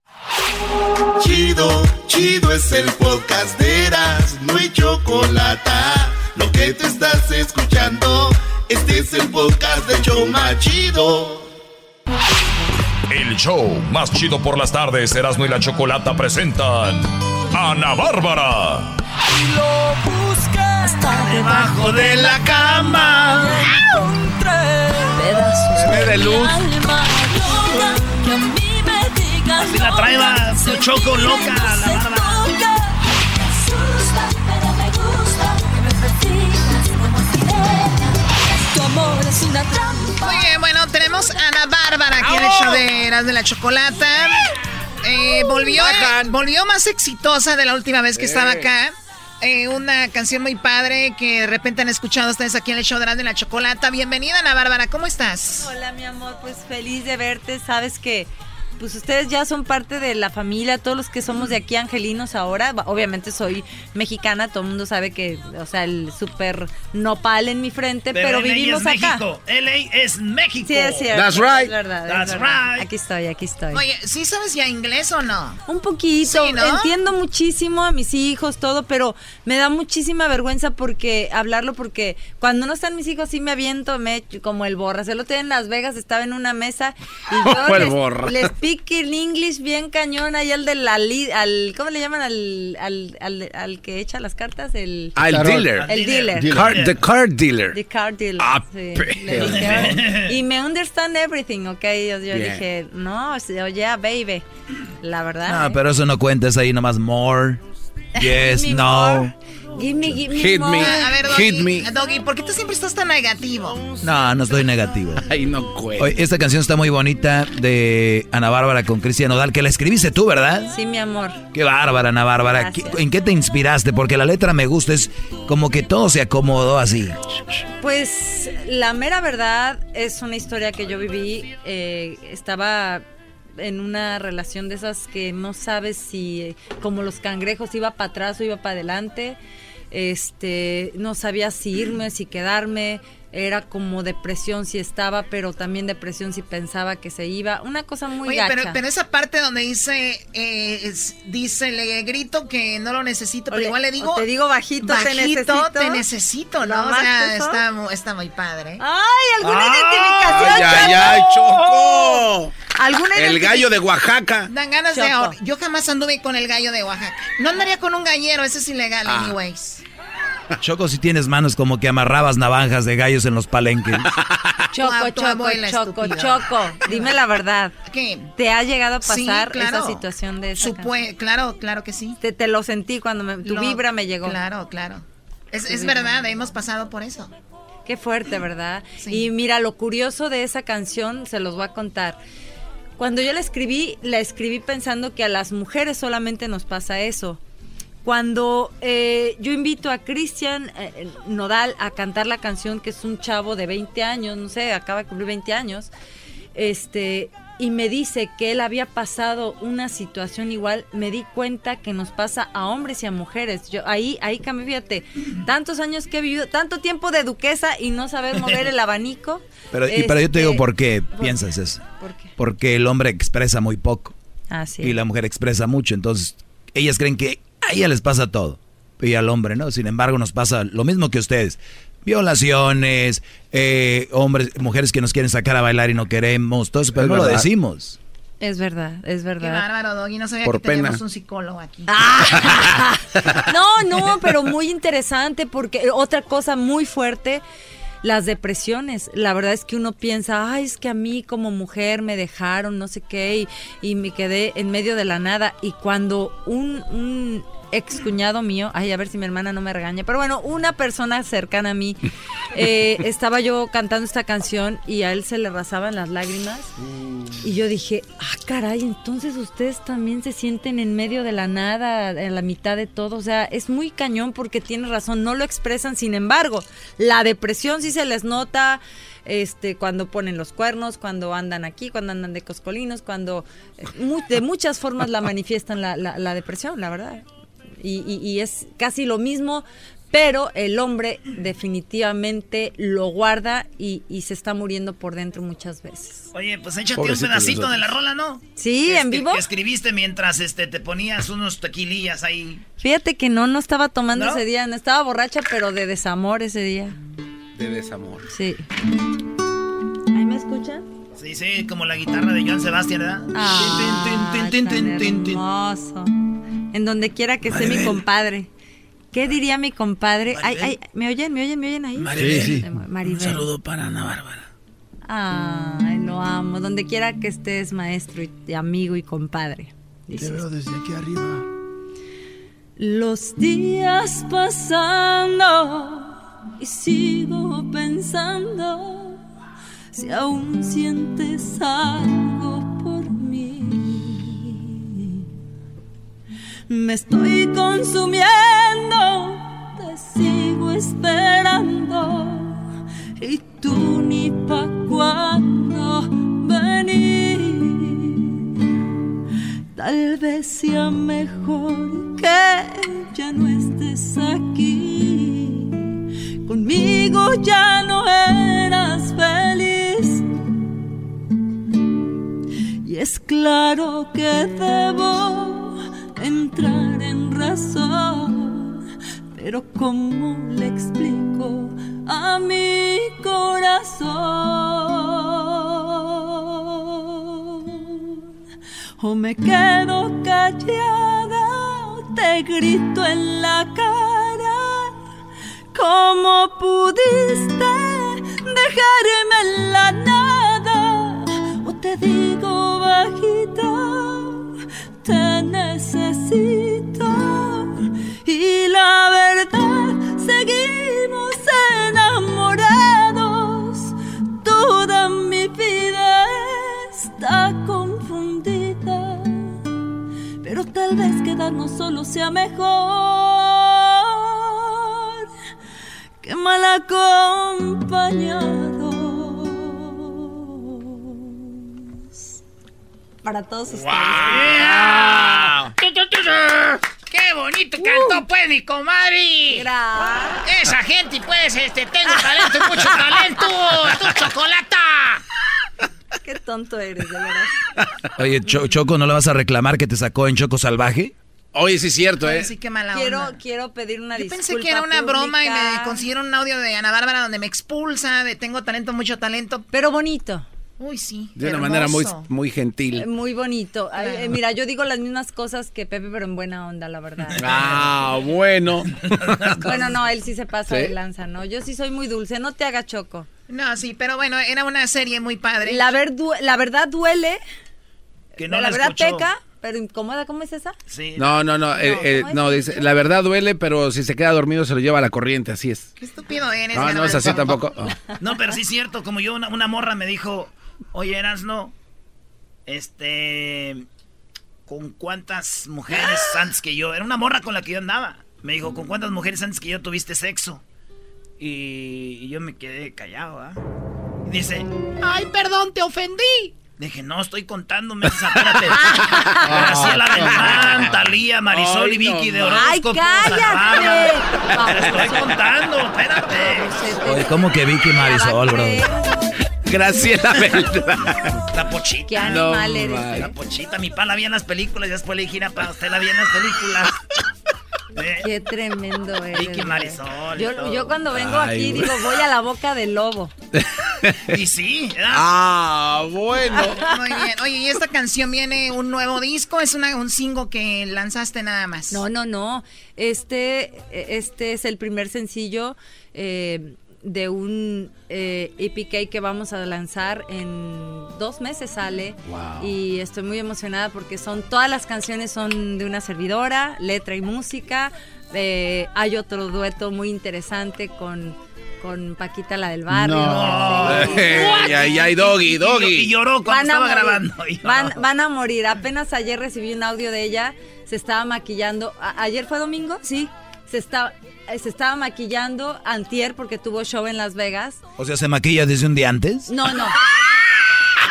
Chido, chido es el podcast de Eras, no hay chocolate. Lo que te estás escuchando, este es el podcast de Choma Chido.
El show más chido por las tardes, Erasmo y la Chocolata presentan Ana Bárbara.
Y lo buscas hasta debajo de la cama.
Pedazos de luz. Así la trae su choco loca, la.
Muy bien, bueno, tenemos a Ana Bárbara aquí en el show de Eras de la Chocolata. Eh, volvió, volvió más exitosa de la última vez que estaba acá. Eh, una canción muy padre que de repente han escuchado ustedes aquí en el show de Eras de la Chocolata. Bienvenida, Ana Bárbara, ¿cómo estás?
Hola, mi amor, pues feliz de verte. Sabes que pues ustedes ya son parte de la familia, todos los que somos de aquí angelinos ahora. Obviamente soy mexicana, todo el mundo sabe que, o sea, el super nopal en mi frente, pero, vivimos
es
acá.
México. LA es México.
Sí, es cierto.
That's right.
Es verdad,
That's
es verdad.
right.
Aquí estoy, aquí estoy.
Oye, ¿sí sabes ya inglés o no?
Un poquito,
Sí, ¿no?
entiendo muchísimo a mis hijos, todo, pero me da muchísima vergüenza porque hablarlo, porque cuando no están mis hijos sí me aviento, me como el borras. El otro día en Las Vegas estaba en una mesa y *laughs* yo
el
les,
borras.
Les speak in English bien cañón ahí al de la li- al ¿cómo le llaman al, al, al, al que echa las cartas? El
Ah, el dealer.
El dealer.
Car- the card dealer.
The car dealer.
Ah,
sí. dijeron, *laughs* y me understand everything, ¿ok? Yo, yo dije, no, oye, baby, la verdad.
No,
¿eh?
pero eso no cuentes ahí nomás more. *laughs* Yes, no.
more. Give me, give me
Hit
more.
me.
A ver, Doggy,
Hit me.
Doggy, ¿por qué tú siempre estás tan negativo?
No, no estoy negativo. *laughs*
Ay, no cuenta.
Oye, esta canción está muy bonita de Ana Bárbara con Cristian Nodal, que la escribiste tú, ¿verdad?
Sí, mi amor.
Qué bárbara, Ana Bárbara.
Gracias.
¿Qué- ¿En qué te inspiraste? Porque la letra me gusta, es como que todo se acomodó así.
Pues la mera verdad es una historia que yo viví. eh, estaba en una relación de esas que no sabes si, eh, como los cangrejos, iba para atrás o iba para adelante. Este, no sabía si irme, si quedarme. Era como depresión si estaba, pero también depresión si pensaba que se iba. Una cosa muy
Oye,
gacha.
pero, pero esa parte donde dice, eh, es- dice, le grito que no lo necesito, pero igual le digo,
te digo bajito, te necesito.
te necesito, ¿no? O
¿Nomás
sea,
eso?
está, mu- está muy padre.
¡Ay, alguna
Ay,
identificación!
ay, ay, Choco.
¿Alguna
El
identific-
gallo de Oaxaca.
Dan ganas de Yo jamás anduve con el gallo de Oaxaca. No andaría con un gallero, ese es ilegal,
Ah.
anyways.
Choco, si tienes manos como que amarrabas navajas de gallos en los palenques.
Choco, Choco, Choco,
estúpida.
Choco, dime la verdad.
¿Qué?
¿Te ha llegado a
Sí,
pasar
claro.
esa situación de esa
Supue- claro, claro que sí.
Te, te lo sentí cuando me- tu
Lo-
vibra me llegó.
Claro, claro. Es, es verdad, hemos pasado por eso.
Qué fuerte, ¿verdad?
Sí.
Y mira, lo curioso de esa canción, se los voy a contar. Cuando yo la escribí, la escribí pensando que a las mujeres solamente nos pasa eso. Cuando eh, yo invito a Cristian eh, Nodal a cantar la canción, que es un chavo de 20 años, no sé, acaba de cumplir 20 años, este, y me dice que él había pasado una situación igual, me di cuenta que nos pasa a hombres y a mujeres. Yo ahí, ahí cambié, fíjate, tantos años que he vivido, tanto tiempo de duquesa y no saber mover el abanico. *laughs*
Pero, y, pero yo te
Este,
digo por qué piensas eso.
¿Por qué?
Porque el hombre expresa muy poco
Así
y la mujer expresa mucho. Entonces, ellas creen que a ella les pasa todo. Y al hombre, ¿no? Sin embargo, nos pasa lo mismo que a ustedes. Violaciones, eh, hombres, mujeres que nos quieren sacar a bailar y no queremos, todo eso, pero
Es
no lo decimos.
Es verdad, es
Qué
verdad.
bárbaro, Doggy. No sabía
Por
que teníamos
pena.
un psicólogo aquí. *laughs*
No, no, pero muy interesante porque otra cosa muy fuerte, las depresiones. La verdad es que uno piensa, ay, es que a mí como mujer me dejaron, no sé qué, y, y me quedé en medio de la nada. Y cuando un, un ex cuñado mío, ay, a ver si mi hermana no me regaña, pero bueno, una persona cercana a mí, eh, *laughs* estaba yo cantando esta canción y a él se le rasaban las lágrimas. Y yo dije, ah, caray, entonces ustedes también se sienten en medio de la nada, en la mitad de todo. O sea, es muy cañón porque tiene razón, no lo expresan. Sin embargo, la depresión sí se les nota este, cuando ponen los cuernos, cuando andan aquí, cuando andan de coscolinos, cuando eh, de muchas formas la *laughs* manifiestan la, la- la depresión, la verdad. Y, y- y es casi lo mismo. pero el hombre definitivamente lo guarda y, y se está muriendo por dentro muchas veces.
Oye, pues échate un pedacito de la rola, ¿no?
Sí,
Que
en vivo.
Que escribiste mientras este, te ponías unos tequilillas ahí.
Fíjate que no, no estaba tomando
¿No?
ese día, no estaba borracha, pero de desamor ese día.
De desamor.
Sí. ¿Ahí me escuchan?
Sí, sí, como la guitarra de Joan Sebastián, ¿verdad?
Ah,
tin.
hermoso. En donde quiera que esté mi compadre. ¿Qué diría mi compadre? Ay, ay, ¿me oyen? ¿Me oyen? ¿Me oyen ahí?
Maribel.
Sí, sí.
Maribel.
Un saludo para Ana Bárbara.
Ay, lo amo. Donde quiera que estés, maestro y, amigo y compadre.
Te veo desde aquí arriba.
Los días pasando y sigo pensando si aún sientes algo Me estoy consumiendo, te sigo esperando y tú ni pa' cuando venir. Tal vez sea mejor que ya no estés aquí. Conmigo ya no eras feliz. Y es claro que debo entrar en razón. Pero ¿cómo le explico a mi corazón? O me quedo callada o te grito en la cara. ¿Cómo pudiste dejarme en la nada? O te digo bajito, te necesito. Y la verdad, seguimos enamorados. Toda mi vida está confundida. Pero tal vez quedarnos solos sea mejor que mal acompañados. Para todos ustedes.
¡Wow! ¡Qué bonito cantó, pues, mi comadre!
Gracias.
Esa gente, pues, este, tengo talento, mucho talento. ¡Tu chocolata!
Qué tonto eres, de verdad.
Oye, Cho- Choco, ¿no le vas a reclamar que te sacó en Choco Salvaje?
Oye, sí es cierto, ¿eh?
Sí, qué mala
Quiero,
onda.
quiero pedir una
Yo
disculpa
pensé que era una broma y me consiguieron un audio de Ana Bárbara donde me expulsa, de tengo talento, mucho talento.
Pero bonito.
Uy, sí.
De una manera muy, muy gentil.
Eh, Muy bonito. Ay,
Claro.
eh, mira, yo digo las mismas cosas que Pepe, pero en buena onda, la verdad. *laughs*
Ah, bueno. *laughs*
Bueno, no, él sí se pasa
¿Sí?
de lanza, ¿no? Yo sí soy muy dulce, no te hagas choco.
No, sí, pero bueno, era una serie muy padre.
La, ver- du- la verdad duele,
Que no
la
la
verdad
escuchó.
peca, pero incómoda, ¿cómo es esa?
Sí.
No, no, no. eh, eh, no, dice, la verdad duele, pero si se queda dormido se lo lleva a la corriente, así es.
Qué estúpido eres,
No, no es así tampoco. Oh.
No, pero sí es cierto, como yo, una, una morra me dijo, oye, Erasno, este, ¿con cuántas mujeres antes que yo? Era una morra con la que yo andaba. Me dijo, ¿con cuántas mujeres antes que yo tuviste sexo? Y, y yo me quedé callado, ¿ah? Y dice, ay, perdón, te ofendí. Dije, no, estoy contando, mensa, espérate. *laughs* Graciela Beltrán, Talía, Marisol
Ay,
y Vicky
no
de
¡Ay,
horóscopo.
cállate!
Te estoy contando, espérate.
Oye, ¿cómo que Vicky Marisol, bro?
Graciela *laughs* Beltrán.
La pochita.
Qué animal
No,
eres.
man.
La pochita, mi pa la vi en las películas y después le dije, "Gira, pa, usted la vi en las películas. *laughs* Eh,
Qué tremendo eres.
Vicky. Marisol
Yo, cuando vengo
Ay,
aquí
güey.
digo, voy a la boca del lobo.
Y sí, ¿verdad?
Ah, bueno. *laughs*
Muy bien. Oye, ¿y esta canción viene un nuevo disco? ¿Es una, un single que lanzaste nada más?
No, no, no. Este, este es el primer sencillo eh, de un eh, EPK que vamos a lanzar en dos meses sale. Y estoy muy emocionada porque son todas las canciones son de una servidora, letra y música. Eh, hay otro dueto muy interesante con, con Paquita la del barrio.
No. Y ahí hay doggy,
Y
doggy.
lloró cuando estaba
morir.
grabando.
Van, van a morir. Apenas ayer recibí un audio de ella. Se estaba maquillando. ¿Ayer fue domingo? Sí. Se estaba, se estaba maquillando antier porque tuvo show en Las Vegas.
O sea, ¿se maquilla desde un día antes?
No, no. *laughs*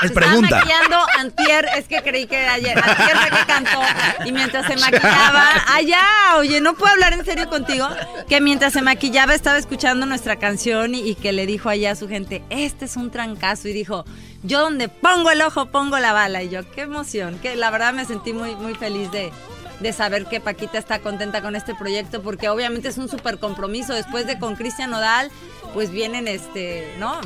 Es
se
pregunta.
Estaba maquillando antier, es que creí que era ayer. Antier fue que cantó y mientras se maquillaba, *laughs* allá, oye, no puedo hablar en serio contigo, que mientras se maquillaba estaba escuchando nuestra canción y, y que le dijo allá a su gente, este es un trancazo y dijo, yo donde pongo el ojo pongo la bala y yo, qué emoción, que la verdad me sentí muy muy feliz de de saber que Paquita está contenta con este proyecto porque obviamente es un súper compromiso después de con Cristian Nodal pues vienen este no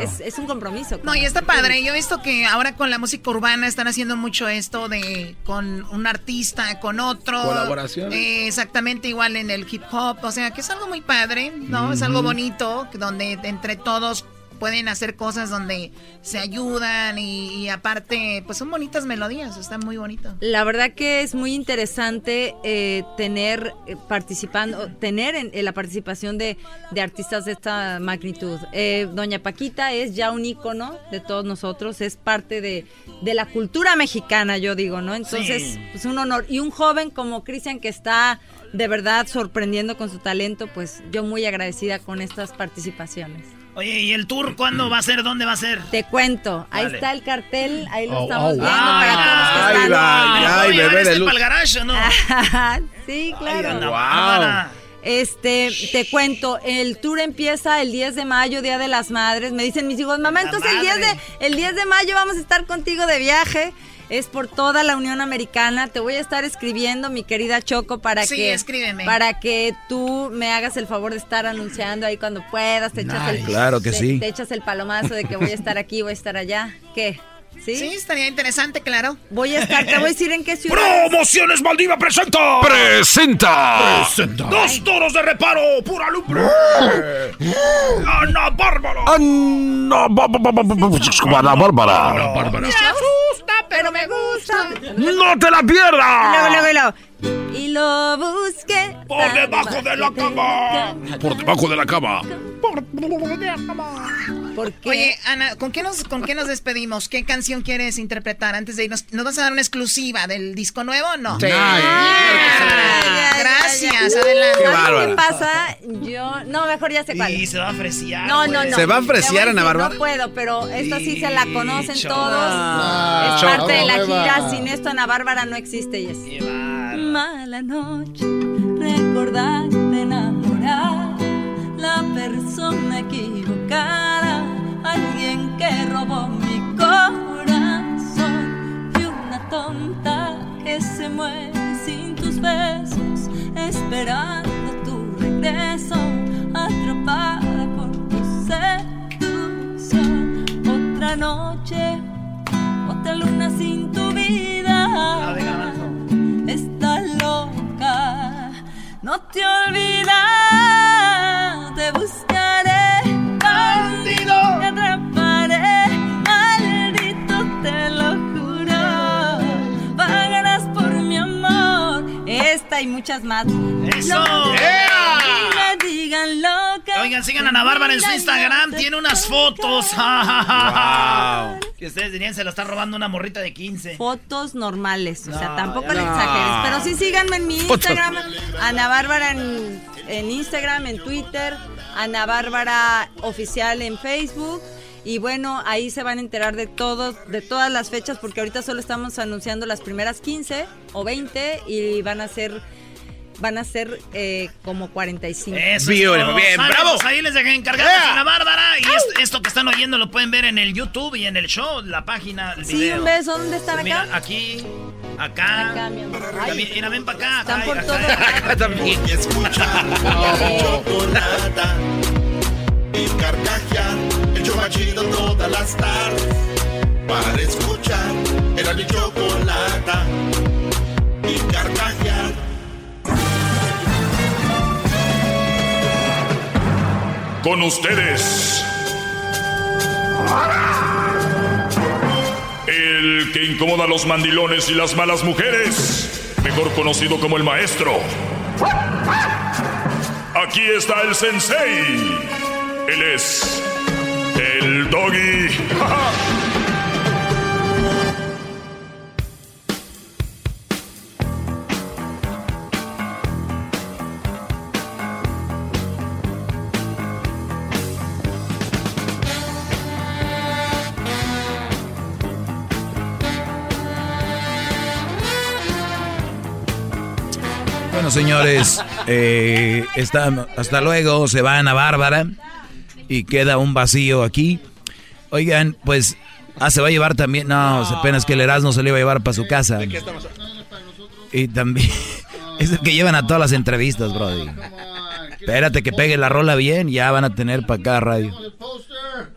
es, es un compromiso
No, y está padre. Yo he visto que ahora con la música urbana están haciendo mucho esto de con un artista, con otro.
Colaboración.
Eh, exactamente igual en el hip hop. O sea, que es algo muy padre, ¿no? Es algo bonito, donde entre todos pueden hacer cosas donde se ayudan y, y aparte, pues son bonitas melodías. Está muy bonito.
La verdad que es muy interesante eh, tener eh, participando, tener en, en la participación de, de artistas de esta magnitud. Eh, Doña Paquita es ya un ícono de todos nosotros, es parte de, de la cultura mexicana, yo digo, ¿no? Entonces,
Sí.
pues un honor. Y un joven como Cristian que está de verdad sorprendiendo con su talento, pues yo muy agradecida con estas participaciones.
Oye, ¿y el tour cuándo va a ser? ¿Dónde va a ser?
Te cuento, ahí
Dale.
está el cartel, ahí lo
Oh,
estamos
oh,
viendo
wow.
para todos los que
Ay,
están.
ay,
este
luz.
pa'l
garage, ¿o no? *laughs*
sí, claro.
Bárbara.
Este, te cuento, el tour empieza el 10 de mayo, Día de las Madres. Me dicen mis hijos, mamá, entonces el 10, de, el 10 de mayo vamos a estar contigo de viaje. Es por toda la Unión Americana. Te voy a estar escribiendo, mi querida Choco, para
Sí,
que
escríbeme.
para que tú me hagas el favor de estar anunciando ahí cuando puedas. Te echas el,
Nice. Claro que
te-
sí.
Te echas el palomazo de que voy a estar aquí, voy a estar allá. ¿Qué? ¿Sí?
Sí, estaría interesante, claro.
Voy a estar, te voy a decir en qué ciudad.
Promociones Maldiva presenta.
Presenta.
Dos toros de reparo, pura lumbre. Ana Bárbara.
Ana Bárbara. Bárbara.
Pero me gusta.
¡No te la pierdas!
Luego, luego, luego. Y lo busqué.
Por debajo de la cama.
Por debajo de la cama.
¿Por qué?
Oye, Ana, ¿con qué, nos, ¿con qué nos despedimos? ¿Qué canción quieres interpretar antes de irnos? ¿Nos vas a dar una exclusiva del disco nuevo o no?
Sí.
Ah, Gracias, adelante.
¿Sabes qué pasa? Yo. No, mejor ya sé cuál.
Y se va a ofrecer.
No, no, no.
¿Se va a
decir,
Ana Bárbara?
No puedo, pero esta sí se la conocen todos.
Ah,
es parte de la gira. Sin esto, Ana Bárbara no existe. Jessy.
Mala noche, recordarte enamorar la persona equivocada, alguien que robó mi corazón y una tonta que se muere sin tus besos, esperando tu regreso, atrapada por tu seducción. Otra noche, no te olvidas, te buscaré,
Esta y muchas más.
¡Eso!
No,
¡Ea!
y me digan loca.
Oigan, sigan a Ana Bárbara en su Instagram. Tiene unas fotos.
Wow. *laughs*
Que ustedes dirían se la está robando una morrita de 15.
Fotos normales, o sea, tampoco le
no.
exageres. Pero sí síganme en mi
Fotos.
Instagram, Ana Bárbara en, en Instagram, en Twitter, Ana Bárbara Oficial en Facebook. Y bueno, ahí se van a enterar de todo, de todas las fechas, porque ahorita solo estamos anunciando las primeras 15 o 20 y van a ser van a ser eh, como 45.
Eso es todo. Sale, pues ahí les dejé encargados
¡Ea!
a Ana Bárbara. Y esto, esto que están oyendo lo pueden ver en el YouTube y en el show, la página, el
Sí,
video.
un beso, ¿dónde están acá?
Mira, aquí, acá.
Acá, mi amor. Ay.
También, mira, ven para acá.
Están
Ay,
por
acá.
todo. *laughs*
También. *laughs*
chocolata y carcajear el show todas las tardes para escuchar era mi chocolata y carcajear
Con ustedes. El que incomoda a los mandilones y las malas mujeres. Mejor conocido como el maestro. Aquí está el sensei. Él es doggy.
Bueno, señores, eh, está, hasta luego, se van a Bárbara y queda un vacío aquí. Oigan, pues, ah, se va a llevar también. No, apenas que el Erasmo se le iba a llevar para su casa. Y también *laughs* es el que llevan a todas las entrevistas, Brody. Espérate que pegue la rola bien, ya van a tener para cada radio.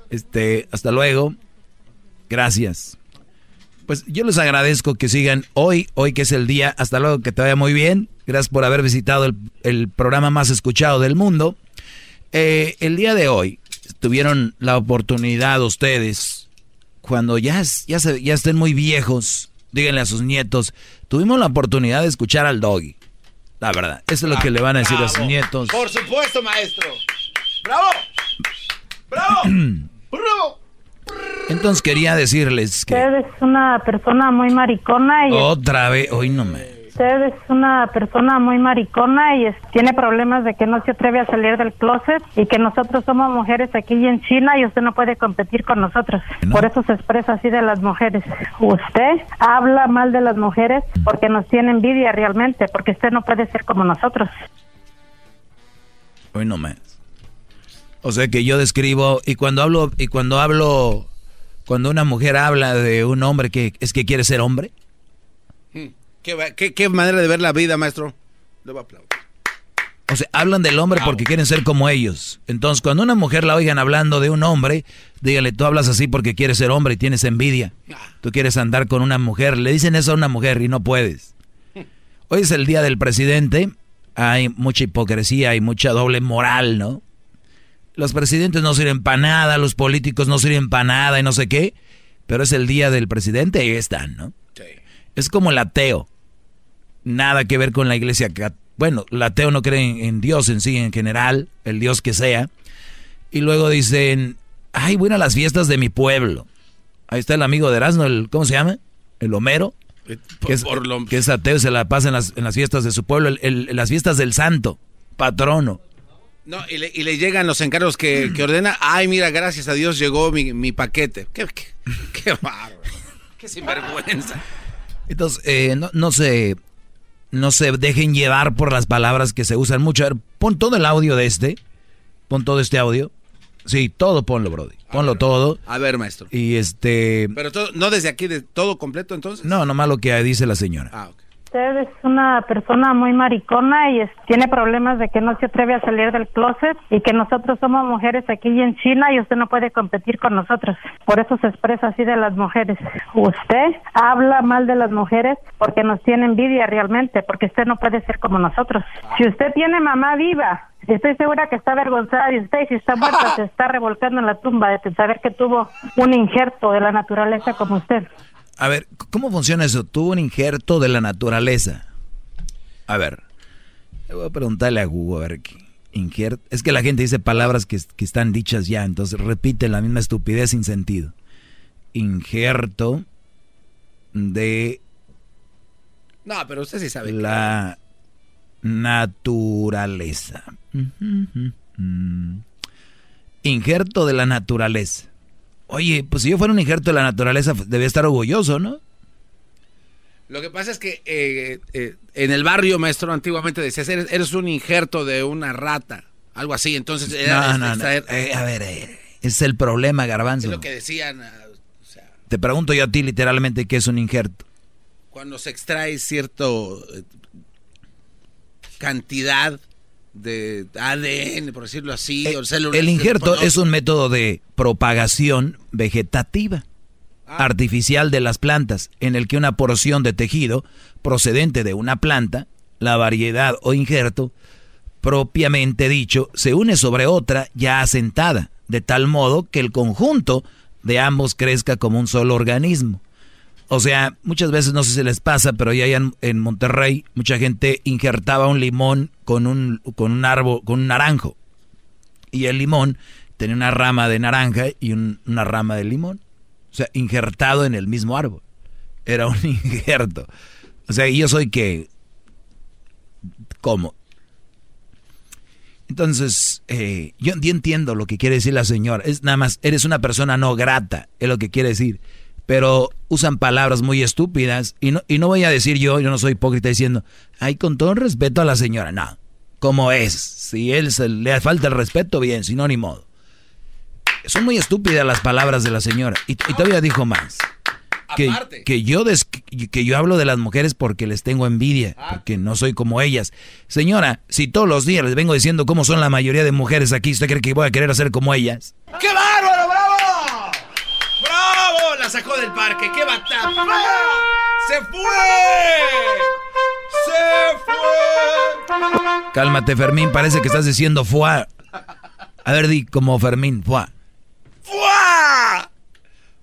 Este, hasta luego. Gracias. Pues yo les agradezco que sigan hoy, hoy que es el día. Hasta luego, que te vaya muy bien. Gracias por haber visitado el, programa más escuchado del mundo. Eh, el día de hoy tuvieron la oportunidad ustedes, cuando ya, ya, ya estén muy viejos, díganle a sus nietos, tuvimos la oportunidad de escuchar al doggy. La verdad, eso es lo que le van a decir a sus nietos.
Por supuesto, maestro. ¡Bravo! ¡Bravo! *clears throat* ¡Bravo!
Entonces quería decirles que...
Usted es una persona muy maricona y...
Otra vez, hoy no me...
Usted es una persona muy maricona y tiene problemas de que no se atreve a salir del closet y que nosotros somos mujeres aquí en China y usted no puede competir con nosotros. Por eso se expresa así de las mujeres. Usted habla mal de las mujeres porque nos tiene envidia realmente, porque usted no puede ser como nosotros.
Hoy no me... O sea que yo describo y cuando hablo y cuando hablo cuando una mujer habla de un hombre que es que quiere ser hombre.
Hmm. ¿Qué, manera de ver la vida, maestro? Le voy
O sea, hablan del hombre porque quieren ser como ellos. Entonces, cuando una mujer la oigan hablando de un hombre, dígale, tú hablas así porque quieres ser hombre y tienes envidia. Tú quieres andar con una mujer. Le dicen eso a una mujer y no puedes. *laughs* Hoy es el día del presidente. Hay mucha hipocresía y mucha doble moral, ¿no? los presidentes no sirven para nada, los políticos no sirven para nada y no sé qué, pero es el día del presidente y están, ¿no? Sí. Es como el ateo. Nada que ver con la iglesia. Bueno, el ateo no cree en, Dios en sí, en general, el Dios que sea. Y luego dicen, ay, voy a las fiestas de mi pueblo. Ahí está el amigo de Erasmo, el, ¿cómo se llama? El Homero. Eh, que es, que es ateo se la pasa en las, en las fiestas de su pueblo, en las fiestas del santo, patrono.
No, y le, y le, llegan los encargos que, ordena. Ay, mira, gracias a Dios llegó mi, paquete. Qué, qué, qué Qué sinvergüenza.
Entonces, eh, no, no, se, no se dejen llevar por las palabras que se usan mucho. A ver, pon todo el audio de este. Pon todo este audio. Sí, todo ponlo, Brody. Ponlo todo.
A ver, maestro.
Y este.
Pero todo, no desde aquí, de todo completo entonces.
No, nomás lo que dice la señora.
Ah, ok
usted es una persona muy maricona y tiene problemas de que no se atreve a salir del closet y que nosotros somos mujeres aquí en China y usted no puede competir con nosotros. Por eso se expresa así de las mujeres. Usted habla mal de las mujeres porque nos tiene envidia realmente, porque usted no puede ser como nosotros. Si usted tiene mamá viva, Estoy segura que está avergonzada de usted y si está muerta *laughs* se está revolcando en la tumba de saber que tuvo un injerto de la naturaleza como usted.
A ver, ¿cómo funciona eso? Tuvo un injerto de la naturaleza. A ver, le voy a preguntarle a Google, a ver, injerto. Es que la gente dice palabras que, están dichas ya, entonces repite la misma estupidez sin sentido. Injerto de...
No, pero usted sí sabe.
La naturaleza. Injerto de la naturaleza. Oye, pues si yo fuera un injerto de la naturaleza, debía estar orgulloso, ¿no?
Lo que pasa es que eh, eh, en el barrio, maestro, antiguamente decías, eres, un injerto de una rata, algo así, entonces...
no, no, no. Eh, a ver, es el problema, Garbanzo.
Es lo que decían, ah,
Te pregunto yo a ti literalmente qué es un injerto.
Cuando se extrae cierto cantidad de ADN, por decirlo así,
el, el injerto es un método de propagación vegetativa ah. artificial de las plantas, en el que una porción de tejido procedente de una planta, la variedad o injerto, propiamente dicho, se une sobre otra ya asentada, de tal modo que el conjunto de ambos crezca como un solo organismo. O sea, muchas veces no sé si les pasa, pero ya en, en Monterrey mucha gente injertaba un limón con un, con un árbol, con un naranjo. Y el limón tenía una rama de naranja y una rama de limón. O sea, injertado en el mismo árbol. Era un *laughs* injerto. O sea, yo soy que... ¿Cómo? Entonces, eh, yo entiendo lo que quiere decir la señora. Es nada más, eres una persona no grata, es lo que quiere decir pero usan palabras muy estúpidas y no, y no voy a decir yo, yo no soy hipócrita diciendo, ay, con todo el respeto a la señora, no, como es, si él se, le falta el respeto, bien, si no, ni modo. Son muy estúpidas las palabras de la señora y, y todavía dijo más. Que, que, yo des, que yo hablo de las mujeres porque les tengo envidia, porque no soy como ellas. Señora, si todos los días les vengo diciendo cómo son la mayoría de mujeres aquí, ¿usted cree que voy a querer hacer como ellas?
¡Qué bárbaro. La sacó del parque, ¡qué batalla! ¡Se fue! ¡Se fue!
Cálmate, Fermín, parece que estás diciendo fuá. A ver, di como Fermín, fuá.
¡Fuá!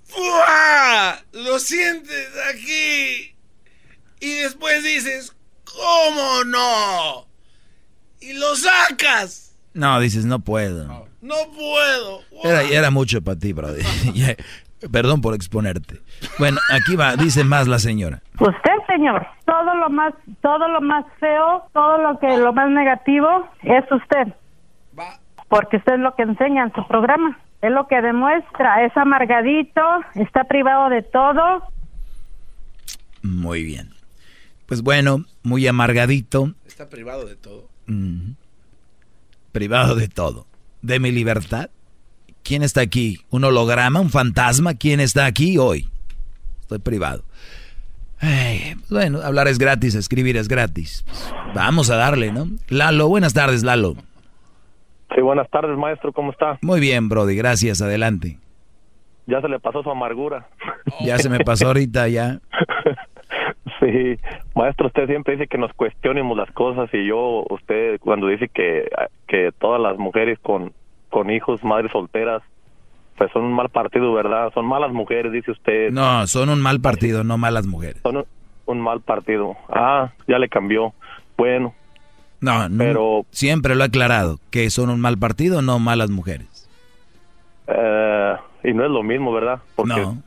¡Fuá! Lo sientes aquí. Y después dices, ¿cómo no? Y lo sacas.
No, dices, no puedo.
No puedo.
Era, era mucho para ti, brother. *laughs* Perdón por exponerte. Bueno, aquí va, dice más la señora.
Usted, señor, todo lo más, todo lo más feo, todo lo que, lo más negativo es usted. Porque usted es lo que enseña en su programa. Es lo que demuestra, es amargadito, está privado de todo.
Muy bien. Pues bueno, muy amargadito.
Está privado de todo.
Mm. Privado de todo. De mi libertad. ¿Quién está aquí? ¿Un holograma? ¿Un fantasma? ¿Quién está aquí hoy? Estoy privado. bueno, hablar es gratis, escribir es gratis. vamos a darle, ¿no? Lalo, buenas tardes, Lalo.
Sí, buenas tardes, maestro, ¿cómo está?
Muy bien, Brody, gracias, adelante.
Ya se le pasó su amargura. *laughs*
Ya se me pasó ahorita, ya. *laughs*
Sí, maestro, usted siempre dice que nos cuestionemos las cosas y yo, usted cuando dice que, que todas las mujeres con, con hijos, madres solteras, pues son un mal partido, ¿verdad? Son malas mujeres, dice usted.
No, son un mal partido, no malas mujeres.
Son un, un mal partido. Ah, ya le cambió. Bueno,
no, pero siempre lo he aclarado, que son un mal partido, no malas mujeres.
Eh, y no es lo mismo, ¿verdad? Porque
no.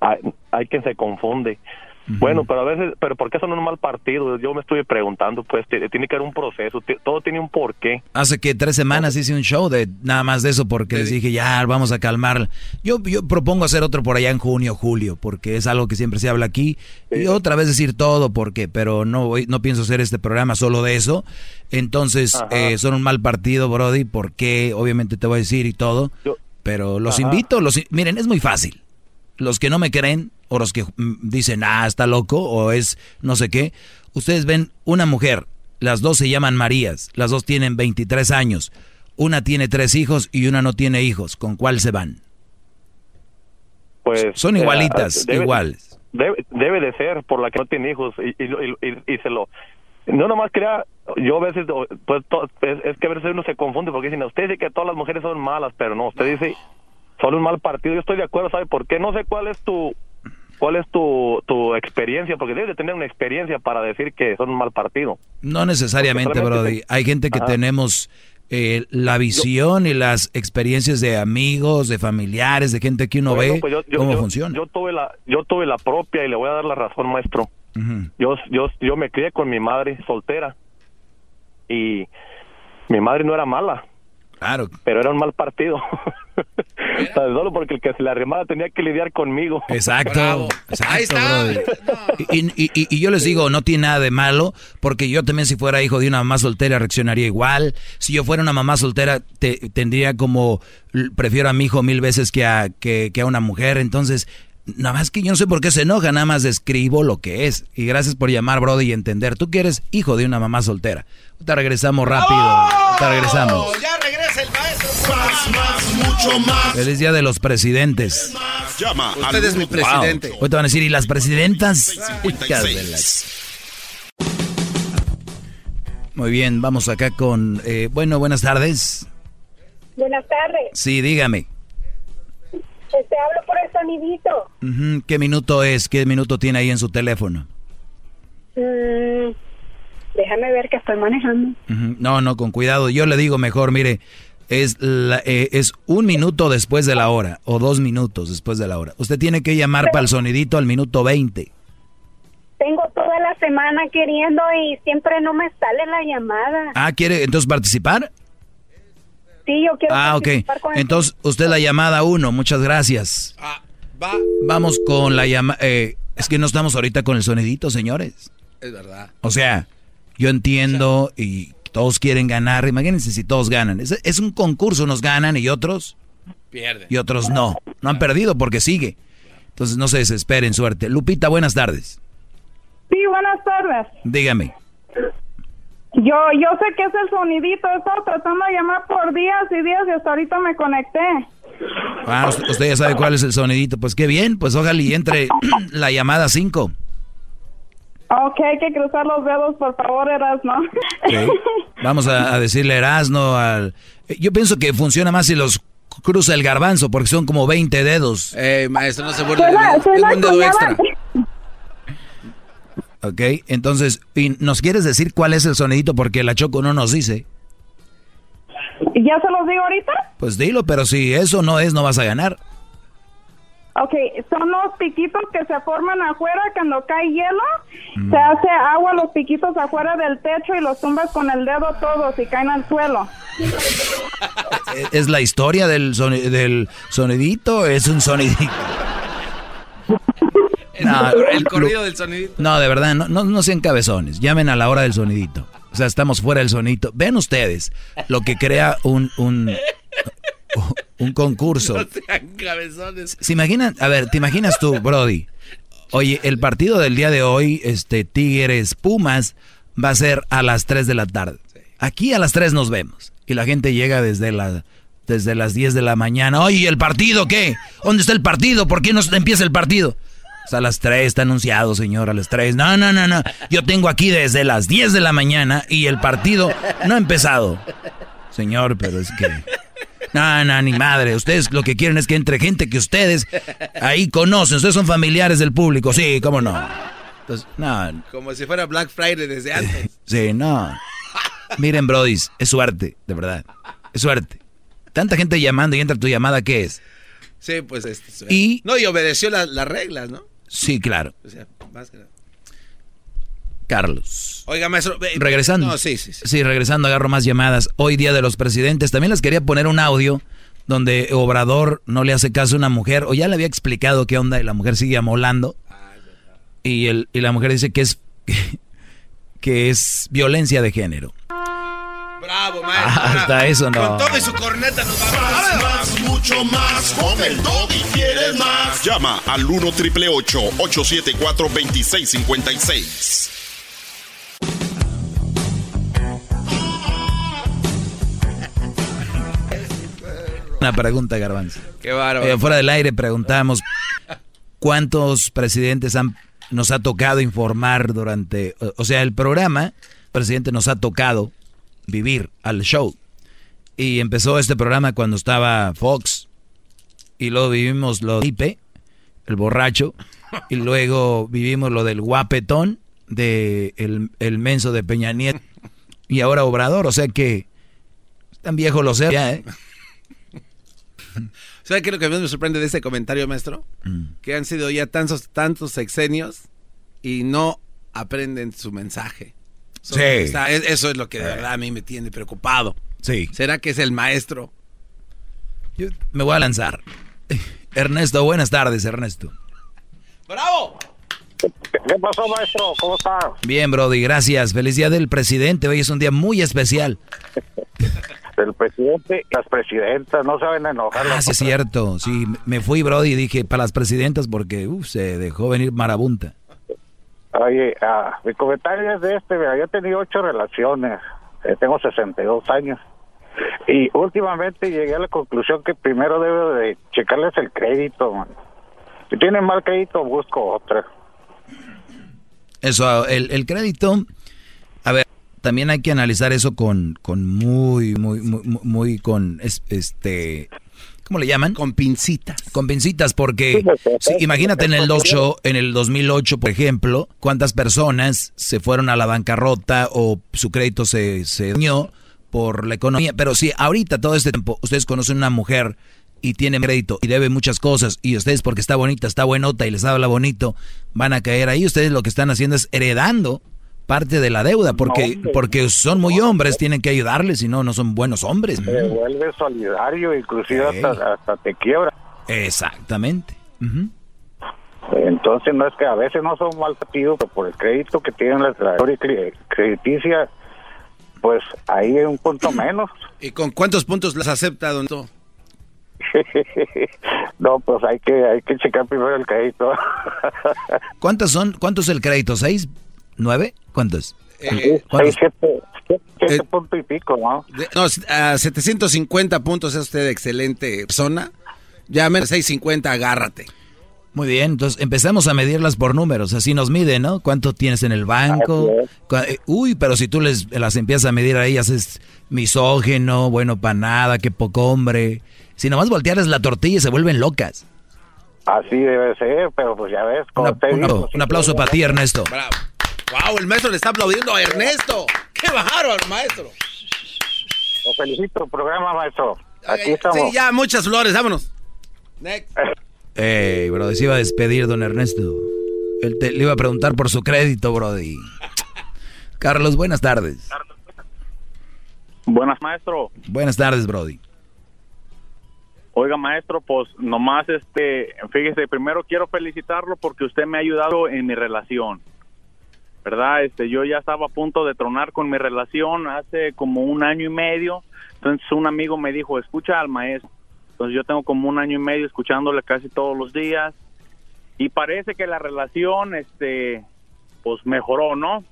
hay, hay quien se confunde. Bueno, pero a veces, pero ¿por qué son un mal partido? Yo me estoy preguntando, pues tiene que haber un proceso, todo tiene un porqué.
Hace que tres semanas hice un show de nada más de eso porque les dije, ya, vamos a calmar. Yo, yo propongo hacer otro por allá en junio, julio, porque es algo que siempre se habla aquí. Y otra vez decir todo, porque, pero no voy, no pienso hacer este programa solo de eso. Entonces, eh, son un mal partido, Brody, porque obviamente te voy a decir y todo. pero los invito, los, miren, es muy fácil. Los que no me creen, o los que mm, dicen, ah, está loco, o es no sé qué. Ustedes ven una mujer, las dos se llaman Marías, las dos tienen 23 años. Una tiene tres hijos y una no tiene hijos. ¿Con cuál se van?
Pues
son igualitas, iguales.
Debe, debe, de ser por la que no tiene hijos y, y, y, se lo no nomás crea yo a veces pues es, que a veces uno se confunde porque dicen usted dice que todas las mujeres son malas pero no usted dice son un mal partido yo estoy de acuerdo sabe por qué no sé cuál es tu ¿Cuál es tu, tu experiencia? Porque debes de tener una experiencia para decir que son un mal partido.
No necesariamente, Brody. Hay gente que tenemos eh, la visión y las experiencias de amigos, de familiares, de gente que uno ve
pues
cómo funciona.
Yo tuve, la, yo tuve la propia y le voy a dar la razón, maestro. yo, yo, yo me crié con mi madre soltera y mi madre no era mala.
Claro.
Pero era un mal partido. *laughs* Solo porque el que se la arrimaba tenía que lidiar conmigo.
Exacto. Ahí está. Y, y, y, yo les digo, no tiene nada de malo, porque yo también si fuera hijo de una mamá soltera reaccionaría igual. Si yo fuera una mamá soltera, te, tendría como, prefiero a mi hijo mil veces que a, que, que a una mujer. Entonces, Nada más que yo no sé por qué se enoja, nada más describo lo que es. Y gracias por llamar, Brody, y entender. Tú que eres hijo de una mamá soltera. Te regresamos rápido. Te regresamos.
Ya regresa el maestro.
Más, más, mucho más.
Feliz día de los presidentes.
Llama
Usted es mi presidente.
Hoy te van a decir, ¿y las presidentas? Muy bien, vamos acá con... Eh, bueno, buenas tardes.
Buenas tardes.
Sí, dígame.
Te hablo por el sonidito.
¿Qué minuto es? ¿Qué minuto tiene ahí en su teléfono?
Mm, déjame ver que estoy manejando.
No, no, con cuidado. Yo le digo mejor, mire, es, eh, es un minuto después de la hora o dos minutos después de la hora. Usted tiene que llamar para el sonidito al minuto 20.
Tengo toda la semana queriendo y siempre no me sale la llamada.
Ah, ¿quiere entonces participar?
Sí, yo quiero
Ah, ok. Entonces, usted la llamada uno, muchas gracias.
Ah,
Va.
Vamos con la llamada. Eh, es que no estamos ahorita con el sonidito, señores.
Es verdad.
O sea, yo entiendo y todos quieren ganar. Imagínense si todos ganan. Es, es un concurso, unos ganan y otros
Pierde.
y otros no. No han perdido porque sigue. Entonces no se desesperen, suerte. Lupita, buenas tardes.
Sí, buenas tardes.
Dígame.
Yo, yo sé que es el sonidito, he estado tratando de llamar por días y días y hasta ahorita me conecté.
Ah, usted, ya sabe cuál es el sonidito. Pues qué bien, pues ojalá y entre *clears throat* la llamada 5.
Ok, hay que cruzar los dedos, por favor, Erasmo.
Vamos a, a decirle Erasno al... eh, Yo pienso que funciona más si los cruza el garbanzo, porque son como 20 dedos.
Eh, maestro, no se
suena
Tengo un dedo extra.
¿Ok? Entonces, ¿y ¿nos quieres decir cuál es el sonidito? Porque la Choco no nos dice.
¿Ya se los digo ahorita?
Pues dilo, pero si eso no es, no vas a ganar.
Ok, son los piquitos que se forman afuera cuando cae hielo. Se hace agua los piquitos afuera del techo y los tumbas con el dedo todos y caen al suelo. *laughs*
¿Es- ¿Es la historia del, soni- del sonidito? ¿Es un sonidito? *laughs* No,
el corrido del sonidito.
No, de verdad, no, no, no sean cabezones. Llamen a la hora del sonidito. O sea, estamos fuera del sonidito. Ven ustedes lo que crea un, un, un concurso. *laughs*
No sean cabezones.
¿Se imaginan? A ver, ¿te imaginas tú, Brody? Oye, el partido del día de hoy, este Tigres Pumas, va a ser a las 3 de la tarde. Aquí a las 3 nos vemos. Y la gente llega desde la desde las 10 de la mañana. Oye, ¿el partido qué? ¿Dónde está el partido? ¿Por qué no empieza el partido? Pues a las 3 está anunciado, señor, a las 3. No, no, no, no. Yo tengo aquí desde las 10 de la mañana y el partido no ha empezado. Señor, pero es que... No, no, ni madre. Ustedes lo que quieren es que entre gente que ustedes ahí conocen. Ustedes son familiares del público. Sí, cómo no. Entonces, no,
Como si fuera Black Friday desde antes.
sí, no. Miren, brodis, es suerte, de verdad. Es suerte. Tanta gente llamando y entra tu llamada, ¿qué es?
Sí, pues este.
Y-
No, y obedeció la- las reglas, ¿no?
Sí, claro.
O sea, más que.
Carlos.
Oiga, maestro.
Regresando.
No, sí, sí, sí.
Sí, regresando, agarro más llamadas. Hoy día de los presidentes. También les quería poner un audio donde Obrador no le hace caso a una mujer, o ya le había explicado qué onda y la mujer sigue amolando. Y, el, y la mujer dice que es, *laughs* que es violencia de género.
Bravo, maestro.
Hasta
bravo.
eso no.
Con todo y su corneta nos vamos.
Más, más, mucho más. Con el y quieres más.
Llama al 1 triple 874 2656.
Una pregunta, Garbanzo.
Qué bárbaro.
Eh, fuera del aire preguntamos cuántos presidentes han, nos ha tocado informar durante, o, o sea, el programa, presidente nos ha tocado vivir al show. Y empezó este programa cuando estaba Fox. Y luego vivimos lo de Ipe, el borracho. Y *laughs* luego vivimos lo del guapetón, de el, el menso de Peña Nieto. Y ahora Obrador, o sea que tan viejo lo sé ya, ¿eh? *laughs*
¿Sabe qué es lo que más me sorprende de este comentario, maestro?
Mm.
Que han sido ya tantos, tantos sexenios y no aprenden su mensaje.
Sí.
está- eso es lo que de verdad a mí me tiene preocupado.
Sí.
¿Será que es el maestro?
Yo me voy a lanzar. *laughs* Ernesto, buenas tardes, Ernesto.
¡Bravo!
¿Qué pasó, maestro? ¿Cómo está?
Bien, Brody, gracias. Feliz día del presidente. Hoy es un día muy especial. *laughs*
El presidente y las presidentas no saben enojar.
Ah, sí, es cierto. Sí, me fui, Brody, y dije para las presidentas porque uf, se dejó venir marabunta.
Oye, ah, mi comentario es de este. Mira, yo he tenido ocho relaciones. eh, tengo 62 años. Y últimamente llegué a la conclusión que primero debo de checarles el crédito. man. Si tienen mal crédito, busco otra.
Eso, el, el crédito, a ver, también hay que analizar eso con, con muy, muy, muy, muy- con, es- este, ¿cómo le llaman?
Con pincitas.
Con pincitas, porque sí, imagínate en el 8, en el 2008, por ejemplo, cuántas personas se fueron a la bancarrota o su crédito se, se dañó por la economía. Pero si ahorita, todo este tiempo, ustedes conocen una mujer y tiene crédito y debe muchas cosas y ustedes porque está bonita, está buenota y les habla bonito, van a caer ahí. Ustedes lo que están haciendo es heredando parte de la deuda porque, porque son muy hombres, tienen que ayudarles, si no, no son buenos hombres.
Te vuelves solidario, inclusive hasta, hasta te quiebra.
Exactamente.
Entonces no es que a veces no son mal partidos, pero por el crédito que tienen la trayectoria cre- crediticia, pues ahí hay un punto *clears throat* menos.
¿Y con cuántos puntos las acepta, don Tito? *laughs*
no, pues hay que hay que checar primero el crédito. *laughs*
¿Cuántos son? ¿Cuántos es el crédito? ¿Seis? ¿Nueve? ¿Cuántos?
Eh,
¿Cuántos?
Seis, siete, siete, siete punto y pico, ¿no?
De- no, a 750 puntos es usted excelente persona. Ya menos 650, agárrate.
Muy bien, entonces empezamos a medirlas por números, así nos mide, ¿no? ¿Cuánto tienes en el banco? Eh, Uy, pero si tú les las empiezas a medir a ellas es misógeno, bueno para nada, qué poco hombre. Si nomás voltearas la tortilla se vuelven locas.
Así debe ser, pero pues ya ves, como te
Un,
digo,
un aplauso para ti, Ernesto.
Bravo. Wow, el maestro le está aplaudiendo a Ernesto. ¡Qué bárbaro, maestro!
Lo felicito, programa, maestro. Aquí
Sí,
estamos.
ya, muchas flores, vámonos. Next.
Ey, bro, se iba a despedir, don Ernesto. Él te, le iba a preguntar por su crédito, brody. Carlos, buenas tardes.
Buenas, maestro.
Buenas tardes, brody.
Oiga, maestro, pues nomás, este, fíjese, primero quiero felicitarlo porque usted me ha ayudado en mi relación. ¿Verdad? Este, yo ya estaba a punto de tronar con mi relación hace como un año y medio. Entonces un amigo me dijo, escucha al maestro. Entonces yo tengo como un año y medio escuchándole casi todos los días. Y parece que la relación, este, pues mejoró, ¿no?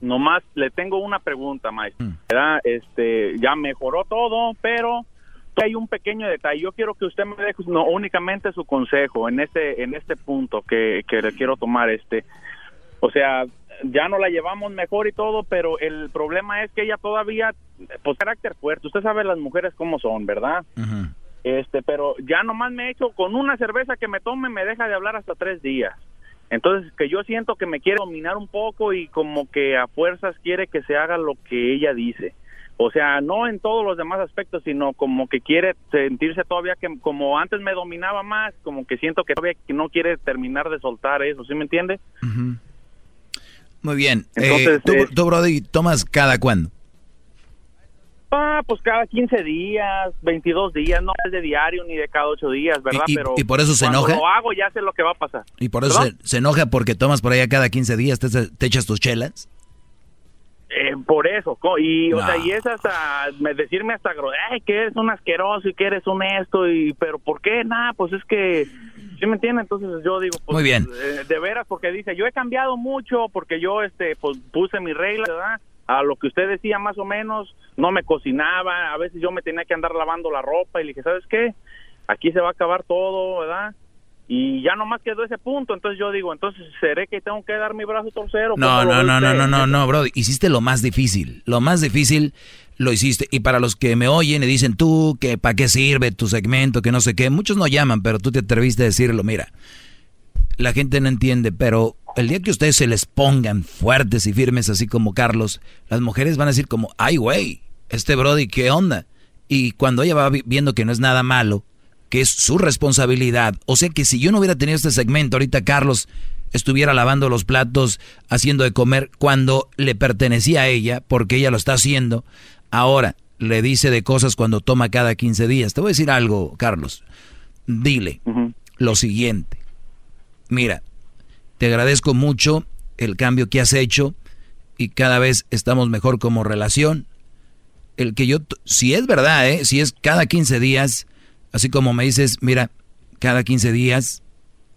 Nomás le tengo una pregunta, maestro. ¿verdad? Este, ya mejoró todo, pero hay un pequeño detalle. Yo quiero que usted me deje no únicamente su consejo en este en este punto que, que le quiero tomar. Este, o sea, ya no la llevamos mejor y todo, pero el problema es que ella todavía, pues carácter fuerte. Usted sabe las mujeres cómo son, ¿verdad? Este, pero ya nomás me he hecho con una cerveza que me tome me deja de hablar hasta tres días. Entonces, que yo siento que me quiere dominar un poco y como que a fuerzas quiere que se haga lo que ella dice. O sea, no en todos los demás aspectos, sino como que quiere sentirse todavía que como antes me dominaba más, como que siento que todavía que no quiere terminar de soltar eso, ¿sí me entiende?
Muy bien.
Entonces,
Eh, tú,
eh,
tú, brody, tomas cada cuándo?
Ah, pues cada 15 días, 22 días, no es de diario ni de cada 8 días, ¿verdad?
¿Y- y-
Pero
y por eso se enoja?
lo hago ya sé lo que va a pasar.
Y por eso se, enoja porque tomas por allá cada 15 días, te, te echas tus chelas.
Eh, por eso, y o sea, y es hasta me- decirme hasta ay, que eres un asqueroso y que eres un esto y pero ¿por qué? Nada, pues es que ¿sí me entiende? Entonces yo digo, pues
Muy bien.
eh, de veras porque dice, yo he cambiado mucho porque yo este pues puse mis reglas, ¿verdad? A lo que usted decía más o menos, no me cocinaba, a veces yo me tenía que andar lavando la ropa y le dije, ¿sabes qué? Aquí se va a acabar todo, ¿verdad? Y ya nomás quedó ese punto, entonces yo digo, entonces seré que tengo que dar mi brazo torcero.
No,
¿Cómo lo
no, no, no, no, no, no, brody. Hiciste lo más difícil. Lo más difícil lo hiciste. Y para los que me oyen y dicen tú, que para qué sirve tu segmento, que no sé qué, muchos no llaman, pero tú te atreviste a decirlo. Mira, la gente no entiende, pero el día que ustedes se les pongan fuertes y firmes, así como Carlos, las mujeres van a decir como, ay, güey, este Brody, ¿qué onda? Y cuando ella va vi- viendo que no es nada malo, que es su responsabilidad, o sea que si yo no hubiera tenido este segmento, ahorita Carlos estuviera lavando los platos, haciendo de comer, cuando le pertenecía a ella, porque ella lo está haciendo, ahora le dice de cosas cuando toma cada 15 días. Te voy a decir algo, Carlos. Dile lo siguiente. Mira, te agradezco mucho el cambio que has hecho y cada vez estamos mejor como relación. El que yo, si es verdad, ¿eh? si es cada 15 días, así como me dices, mira, cada 15 días,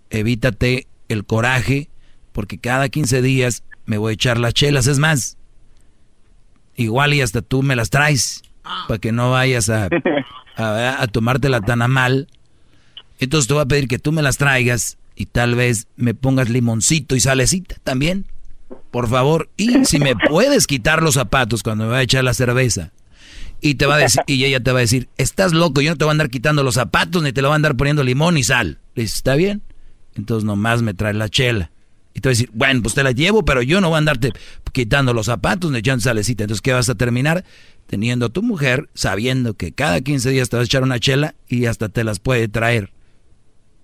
evítate el coraje, porque cada 15 días me voy a echar las chelas. Es más, igual y hasta tú me las traes, para que no vayas a, *laughs* a, a tomártela tan a mal. Entonces te voy a pedir que tú me las traigas y tal vez me pongas limoncito y salecita también. Por favor. Y si me *laughs* puedes quitar los zapatos cuando me va a echar la cerveza. Y te va a decir, y ella te va a decir, estás loco, yo no te voy a andar quitando los zapatos, ni te lo voy a andar poniendo limón y sal. Le dices, ¿está bien? Entonces nomás me trae la chela. Y te va a decir, bueno, pues te la llevo, pero yo no voy a andarte quitando los zapatos ni echando salecita. Entonces, ¿qué vas a terminar? Teniendo a tu mujer sabiendo que cada 15 días te vas a echar una chela y hasta te las puede traer.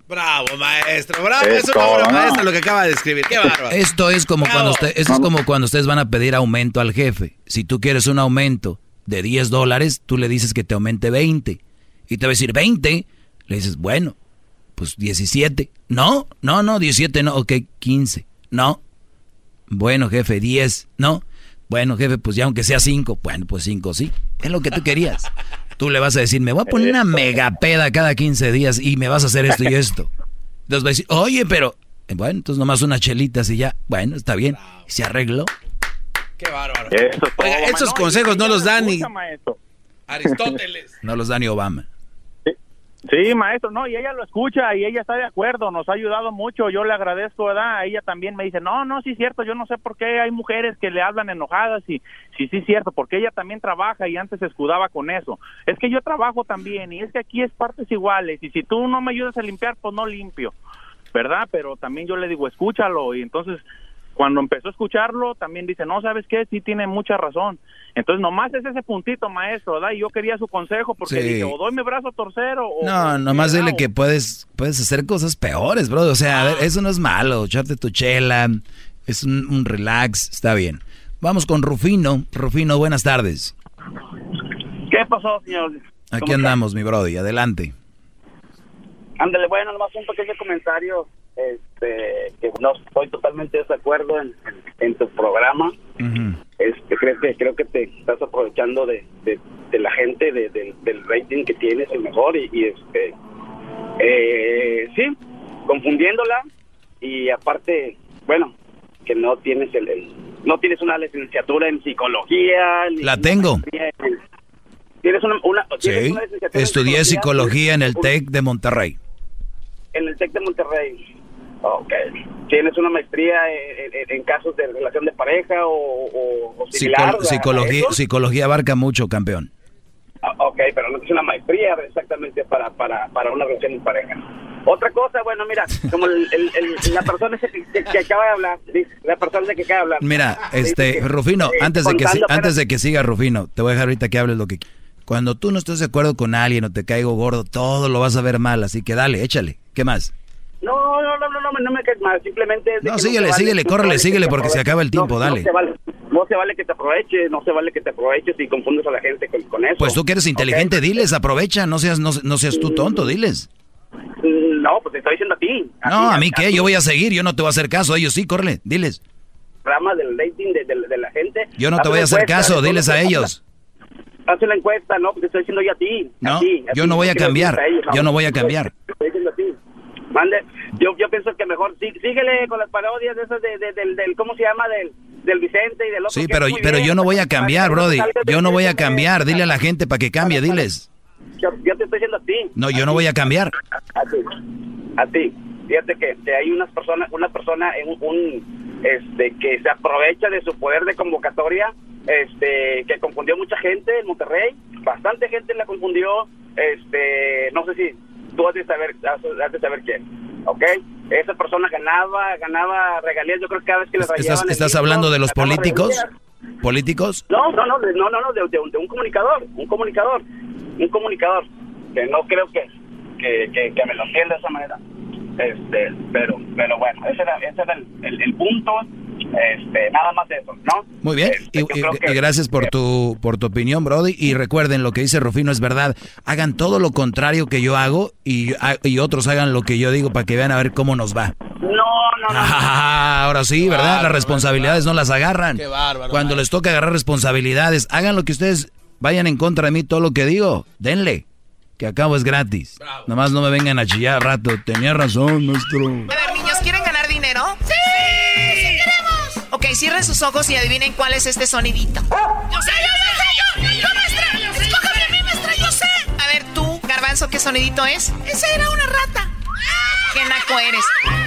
Bravo, maestro, bravo. Es
Esto,
una obra maestra lo que acaba de escribir. Qué bárbaro.
Esto es como
Bravo.
cuando usted, esto es como cuando ustedes van a pedir aumento al jefe. Si tú quieres un aumento de 10 dólares, tú le dices que te aumente 20. Y te va a decir 20. Le dices, bueno, Pues 17. No, no, no, 17 no. Ok, 15. No. Bueno, jefe, 10. No. Bueno, jefe, pues ya aunque sea 5. Bueno, pues 5 sí. Es lo que tú querías. Tú le vas a decir, me voy a poner una mega peda cada 15 días y me vas a hacer esto y esto. Entonces va a decir, oye, pero... eh, Bueno, entonces nomás unas chelitas y ya. Bueno, está bien. Se arregló.
Qué bárbaro.
Eso es todo,
Oiga,
maestro.
esos
No, y-
consejos no los
lo
dan ni. Aristóteles.
No los da ni Obama.
Sí, maestro, no, y ella lo escucha y ella está de acuerdo, nos ha ayudado mucho, yo le agradezco, ¿verdad? Ella también me dice, no, no, sí es cierto, yo no sé por qué hay mujeres que le hablan enojadas y sí, sí es cierto, porque ella también trabaja y antes se escudaba con eso. Es que yo trabajo también y es que aquí es partes iguales y si tú no me ayudas a limpiar, pues no limpio, ¿verdad? Pero también yo le digo, escúchalo y entonces cuando empezó a escucharlo, también dice, no, ¿sabes qué? Sí tiene mucha razón. Entonces, nomás es ese puntito, maestro, ¿verdad? Y yo quería su consejo porque
Sí.
dije, o doy mi brazo a torcer o...
No, nomás dile que puedes, puedes hacer cosas peores, bro. O sea, a ver, eso no es malo. Echarte tu chela, es un, un relax, está bien. Vamos con Rufino. Rufino, buenas tardes.
¿Qué pasó, señor?
Aquí andamos, mi brody. Adelante.
Ándale, bueno, nomás un pequeño comentario. Este, que no estoy totalmente de desacuerdo en, tu programa. Este, creo que creo que te estás aprovechando de, de, de la gente, de- del- del rating que tienes, el mejor, y, y, este, eh, sí, confundiéndola, y aparte, bueno, que no tienes el, el- no tienes una licenciatura en psicología. ni
La tengo.
en- Tienes una, una- tienes
Sí.
una licenciatura en
Estudié psicología en el TEC de Monterrey.
en el TEC de Monterrey. Ok. ¿Tienes una maestría en, en- en casos de relación de pareja o, o- o
Psico-
similar?
psicología, psicología abarca mucho, campeón.
Ah, Ok, pero no es una maestría exactamente para, para, para una relación de pareja. Otra cosa, bueno, mira, como el- el- el- la persona que, que- que acaba de hablar, la persona ese que acaba de hablar.
Mira, este,
que,
Rufino,
eh,
antes de que antes de que siga Rufino, te voy a dejar ahorita que hables lo que cuando tú no estés de acuerdo con alguien o te caigo gordo, todo lo vas a ver mal, así que dale, échale. ¿Qué más?
No, no, no, no, no, no me caes mal, simplemente... es
No, síguele, síguele,
no
córrele,
vale que
síguele porque se acaba el tiempo,
No,
dale.
No se, vale, no se vale que te aproveches, no se vale que te aproveches y confundes a la gente con, con eso.
Pues tú que eres inteligente, diles, aprovecha, no seas no, no seas tú tonto, diles.
Mm, No, pues te estoy diciendo a ti.
No, a mí qué, yo voy a seguir, yo no te voy a hacer caso, ellos sí, córrele, diles.
Rama del rating de, de- de la gente.
Yo no te voy a hacer caso, diles a ellos.
Haz una encuesta, no, porque te estoy diciendo yo a ti.
No,
a ti, a
yo
ti,
no voy a cambiar,
a
yo no voy a cambiar.
Te estoy diciendo a ti. Mande, yo, yo pienso que mejor sí- síguele con las parodias de esas de, de- del, del, ¿cómo se llama? Del, del Vicente y del otro.
Sí, pero, pero
bien,
yo no voy a cambiar, Brody. Yo no voy a cambiar. Dile a la gente para que cambie, diles.
Yo, yo te estoy diciendo a ti.
No, yo no voy a cambiar.
A ti. A ti. Fíjate que, que hay unas personas, una persona en un, este, que se aprovecha de su poder de convocatoria, este, que confundió mucha gente en Monterrey, bastante gente la confundió, este, no sé si tú has de saber, has, has de saber quién, ¿ok? Esa persona ganaba, ganaba regalías, yo creo que cada vez que le rayaban
¿Estás, estás hablando de los políticos?
regalías.
¿Políticos?
No, no, no, de- no, no, no, de, de un- de un comunicador, un comunicador, un comunicador, que no creo que, que, que, que me lo entienda de esa manera. Este, pero, pero bueno, ese era, ese era el, el, el punto, este, nada más eso, ¿no?
Muy bien,
Este,
y,
yo
y-
creo que-
y gracias por tu, por tu opinión, Brody. Y recuerden, lo que dice Rufino es verdad. Hagan todo lo contrario que yo hago y, y otros hagan lo que yo digo para que vean a ver cómo nos va.
No, no, no. *laughs*
Ahora sí, ¿verdad? Las responsabilidades no las agarran.
Qué bárbaro,
Cuando les toca agarrar responsabilidades, hagan lo que ustedes vayan en contra de mí, todo lo que digo. Denle, que acabo es gratis. Nomás no me vengan a chillar al rato. Tenía razón, maestro.
Cierren sus ojos y adivinen cuál es este sonidito.
¡Yo sé, yo sé, yo! ¡Yo, maestra! ¡Escójame a mí, maestra! ¡Yo sé!
A ver, tú, Garbanzo, ¿qué sonidito es?
¡Esa era una rata!
¡Qué naco eres!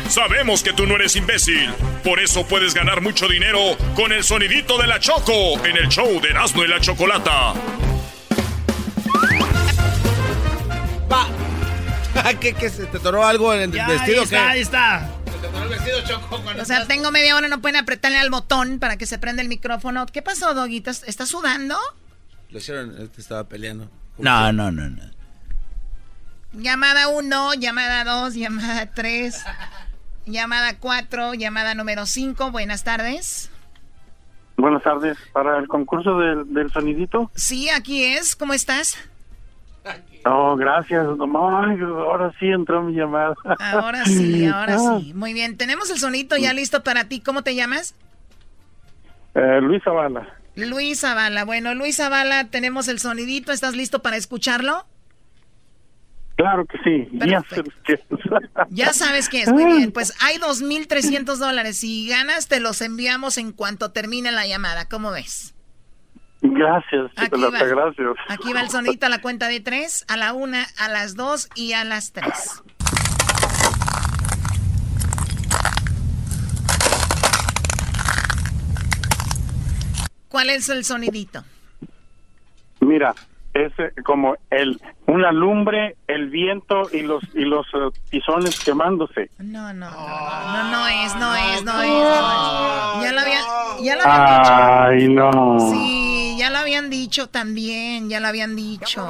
Sabemos que tú no eres imbécil. Por eso puedes ganar mucho dinero con el sonidito de la Choco en el show de Erasmo y la Chocolata.
Va. *laughs* ¿Qué, qué se te toró algo en el
Ya,
vestido?
ahí está, ahí está.
El vestido,
O sea,
estás-
tengo media hora, no pueden apretarle al botón para que se prenda el micrófono. ¿Qué pasó, Doguita? ¿Estás sudando?
Lo hicieron, él te estaba peleando.
No, no, no, no.
Llamada 1, llamada 2, llamada 3, llamada 4, llamada número 5. Buenas tardes.
Buenas tardes. Para el concurso del, del sonidito,
Sí, aquí es. ¿Cómo estás?
No, gracias. Ay, ahora sí entró mi llamada.
Ahora sí, *laughs* ahora sí. Muy bien, tenemos el sonito ya listo para ti. ¿Cómo te llamas?
Eh, Luis Zavala.
Luis Zavala. Bueno, Luis Zavala, tenemos el sonidito. ¿Estás listo para escucharlo?
Claro que sí. Ya, sé qué es. *laughs*
Ya sabes qué es. Muy bien. Pues *laughs* hay 2.300 dólares. Si ganas, te los enviamos en cuanto termine la llamada. ¿Cómo ves?
Gracias, Chocolata, gracias.
Aquí va el sonidito a la cuenta de tres, a la una, a las dos y a las tres. ¿Cuál es el sonidito?
Mira, es eh, como el una lumbre, el viento y los y los eh, tizones quemándose.
No, no, no, no, no, no es, no es, no es, no es. Ya lo habían, ya lo habían
Ay, no.
dicho. Sí, ya lo habían dicho también, ya lo habían dicho.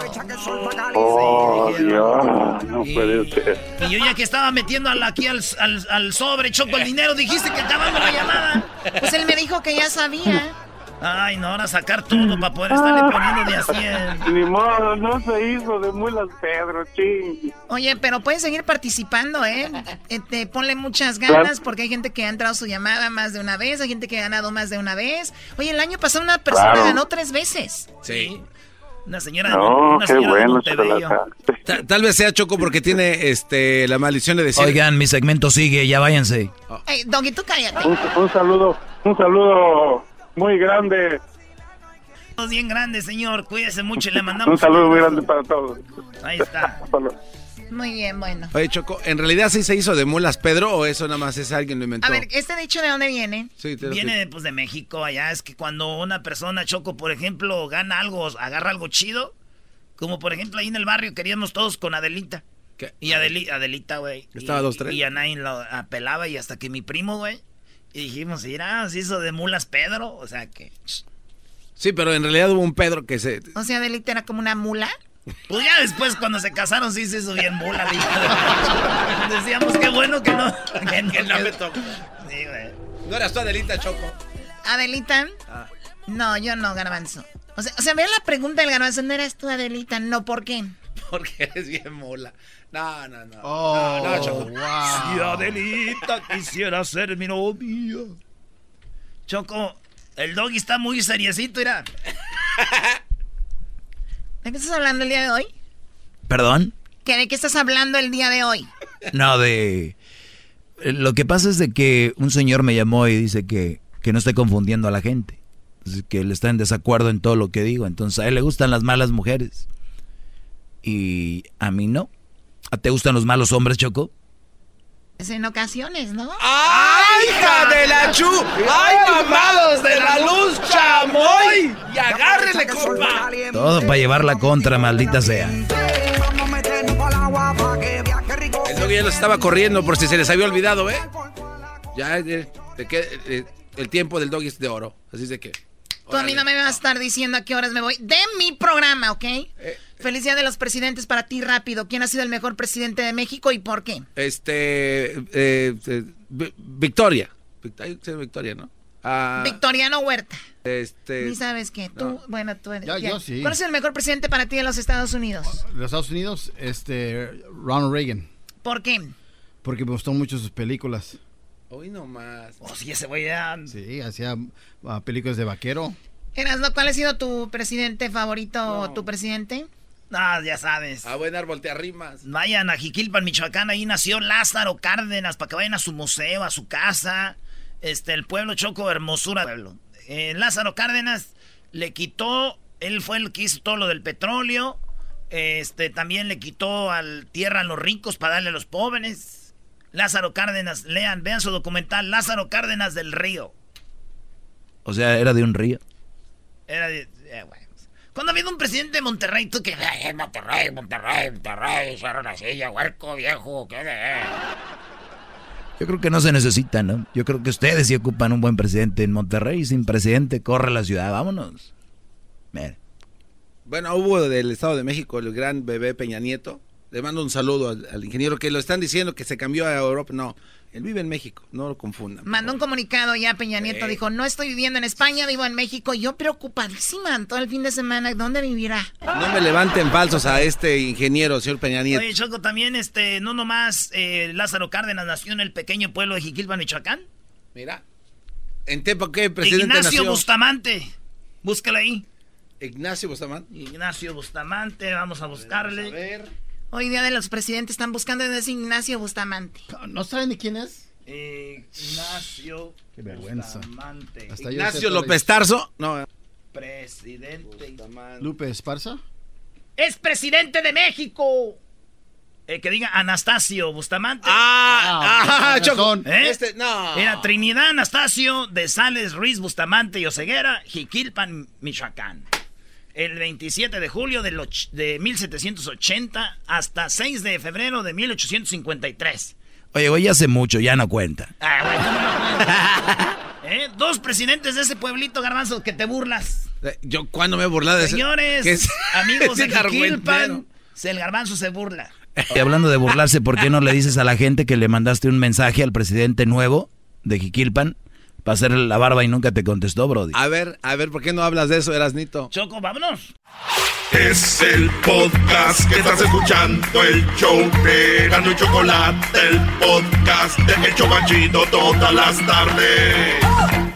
Oh, Dios, no puede ser.
Y yo ya que estaba metiendo al- aquí al, al- al sobre, Choco, el dinero, dijiste que acabando la llamada.
Pues él me dijo que ya sabía.
Ay, no, ahora sacar todo para poder estarle poniendo de a 100. *laughs*
Ni modo, no se hizo de mulas Pedro, ching.
Oye, pero puedes seguir participando, ¿eh? Este, ponle muchas ganas porque hay gente que ha entrado su llamada más de una vez, hay gente que ha ganado más de una vez. Oye, el año pasado una persona
Claro.
ganó tres veces.
Sí. Una señora
No,
una
qué
señora de
bueno,
tal vez sea Choco porque tiene este la maldición de decir.
Oigan, mi segmento sigue, ya váyanse.
Ey, Doggy, tú cállate.
Un, un saludo, un saludo muy grande.
Bien grandes, señor. Cuídese mucho y le mandamos
Un saludo muy grande para todos.
Ahí está. *laughs*
Muy bien, bueno.
Oye, Choco, ¿en realidad sí se hizo de mulas Pedro o eso nada más es alguien lo inventó?
A ver, ¿este dicho de dónde viene?
Sí, te lo
Viene de, pues, de México, allá. Es que cuando una persona, Choco, por ejemplo, gana algo, agarra algo chido, como por ejemplo ahí en el barrio queríamos todos con Adelita. Y Adeli- Adelita, güey.
Estaba
y,
dos, tres.
Y a nadie lo apelaba y hasta que mi primo, güey. Y dijimos, mira, se hizo de mulas Pedro. O sea que...
Sí, pero en realidad hubo un Pedro que se...
O sea, Delita era como una mula.
Pues ya después cuando se casaron sí se hizo bien mula. dijo. *laughs* Decíamos qué bueno que no... Que no,
me tocó.
Sí, güey.
No eras tú, Adelita, Choco.
Adelita.
Ah.
No, yo no, garbanzo. O sea, o sea, vean la pregunta del garbanzo. No eras tú, Adelita. No, ¿por qué? *laughs*
Porque eres bien mula. No, no, no.
Oh,
no, no, Choco.
Si Adelita quisiera ser mi novia. Choco, el doggy está muy seriecito, mira. *laughs*
¿De qué estás hablando el día de hoy?
¿Perdón?
¿Que ¿De qué estás hablando el día de hoy?
No, de... eh, Lo que pasa es de que un señor me llamó y dice que, que no estoy confundiendo a la gente. Que él está en desacuerdo en todo lo que digo. Entonces a él le gustan las malas mujeres. Y a mí no. ¿A te gustan los malos hombres, Choco?
Es en ocasiones, ¿no?
¡Ay, hija de la chu! ¡Ay, mamados de la luz, chamoy! ¡Y agárrele, compa!
Todo para llevar la contra, maldita sea.
El doggy ya los estaba corriendo por si se les había olvidado, ¿eh? Ya, eh, de que, eh, el tiempo del doggy es de oro. Así es de que...
Tú a mí no me vas a estar diciendo a qué horas me voy de mi programa, ¿ok? Felicidad de los presidentes para ti rápido. ¿Quién ha sido el mejor presidente de México y por qué?
Este... eh, eh, Vi- Victoria. Victoria, ¿no? Ah,
Victoriano Huerta.
este...
Ni sabes qué. Tú, bueno, tú eres.
Ya,
ya.
yo sí.
¿Cuál es el mejor presidente para ti de los Estados Unidos?
Los Estados Unidos, este, Ronald Reagan,
¿Por qué?
porque me gustó mucho sus películas.
Hoy nomás.
Oh, sí, ese güey ya...
Sí, hacía ah, películas de vaquero.
Erasno, ¿cuál ha sido tu presidente favorito o tu presidente?
Ah, ya sabes.
A buen árbol te arrimas.
Vayan a Jiquilpan, Michoacán, ahí nació Lázaro Cárdenas, para que vayan a su museo, a su casa. Este, el pueblo Choco, hermosura pueblo. Eh, Lázaro Cárdenas le quitó, él fue el que hizo todo lo del petróleo. Este, también le quitó al tierra a los ricos para darle a los pobres. Lázaro Cárdenas, lean, vean su documental, Lázaro Cárdenas del Río.
O sea, era de un río.
Era de, eh, güey. Cuando ha habido un presidente de Monterrey, tú que... "Ay, Monterrey, Monterrey, Monterrey, cierra la silla, huerco, viejo, ¿qué de...?
Yo creo que no se necesita, ¿no? Yo creo que ustedes sí ocupan un buen presidente en Monterrey. Sin presidente, corre la ciudad. Vámonos. Mira.
Bueno, hubo del Estado de México el gran bebé Peña Nieto. Le mando un saludo al, al ingeniero que lo están diciendo que se cambió a Europa. No, él vive en México, no lo confundan.
Mandó un comunicado ya Peña Nieto,
Sí.
dijo, no estoy viviendo en España, vivo en México. Yo preocupadísima todo el fin de semana, ¿dónde vivirá?
No me levanten falsos a este ingeniero, señor Peña Nieto.
Oye, Choco, también, este, no nomás eh, Lázaro Cárdenas nació en el pequeño pueblo de Jiquilpan, Michoacán.
Mira. ¿En Tepa qué presidente
Ignacio
nació?
Bustamante. Búscala ahí.
Ignacio Bustamante.
Ignacio Bustamante, vamos a buscarle.
Hoy día de los presidentes están buscando ese Ignacio Bustamante.
¿No saben ni quién es?
Ignacio
Qué vergüenza.
Bustamante.
Hasta
Ignacio López Tarso. No.
Presidente.
Lupe Esparza.
Es presidente de México. Eh, que diga Anastasio Bustamante.
Ah, ah, Choco.
¿Eh?
Este, no.
Era Trinidad Anastasio de Sales Ruiz Bustamante y Oseguera, Jiquilpan, Michoacán. El 27 de julio och- de 1780 hasta 6 de febrero de 1853.
Oye, güey, hace mucho, ya no cuenta.
Ah, güey, ¿cómo no? *laughs* ¿Eh? Dos presidentes de ese pueblito, garbanzo, que te burlas.
Eh, Yo cuando me he burlado de ese-
Señores, *laughs* amigos de. Jiquilpan, se- el garbanzo se burla.
Y hablando de burlarse, ¿por qué no le dices a la gente que le mandaste un mensaje al presidente nuevo de Jiquilpan para hacerle la barba y nunca te contestó, Brody?
A ver, a ver, ¿por qué no hablas de eso, Erasnito?
Choco, vámonos.
Es el podcast que estás escuchando, el show de Gano y Chocolate, el podcast de El Chobachito todas las tardes.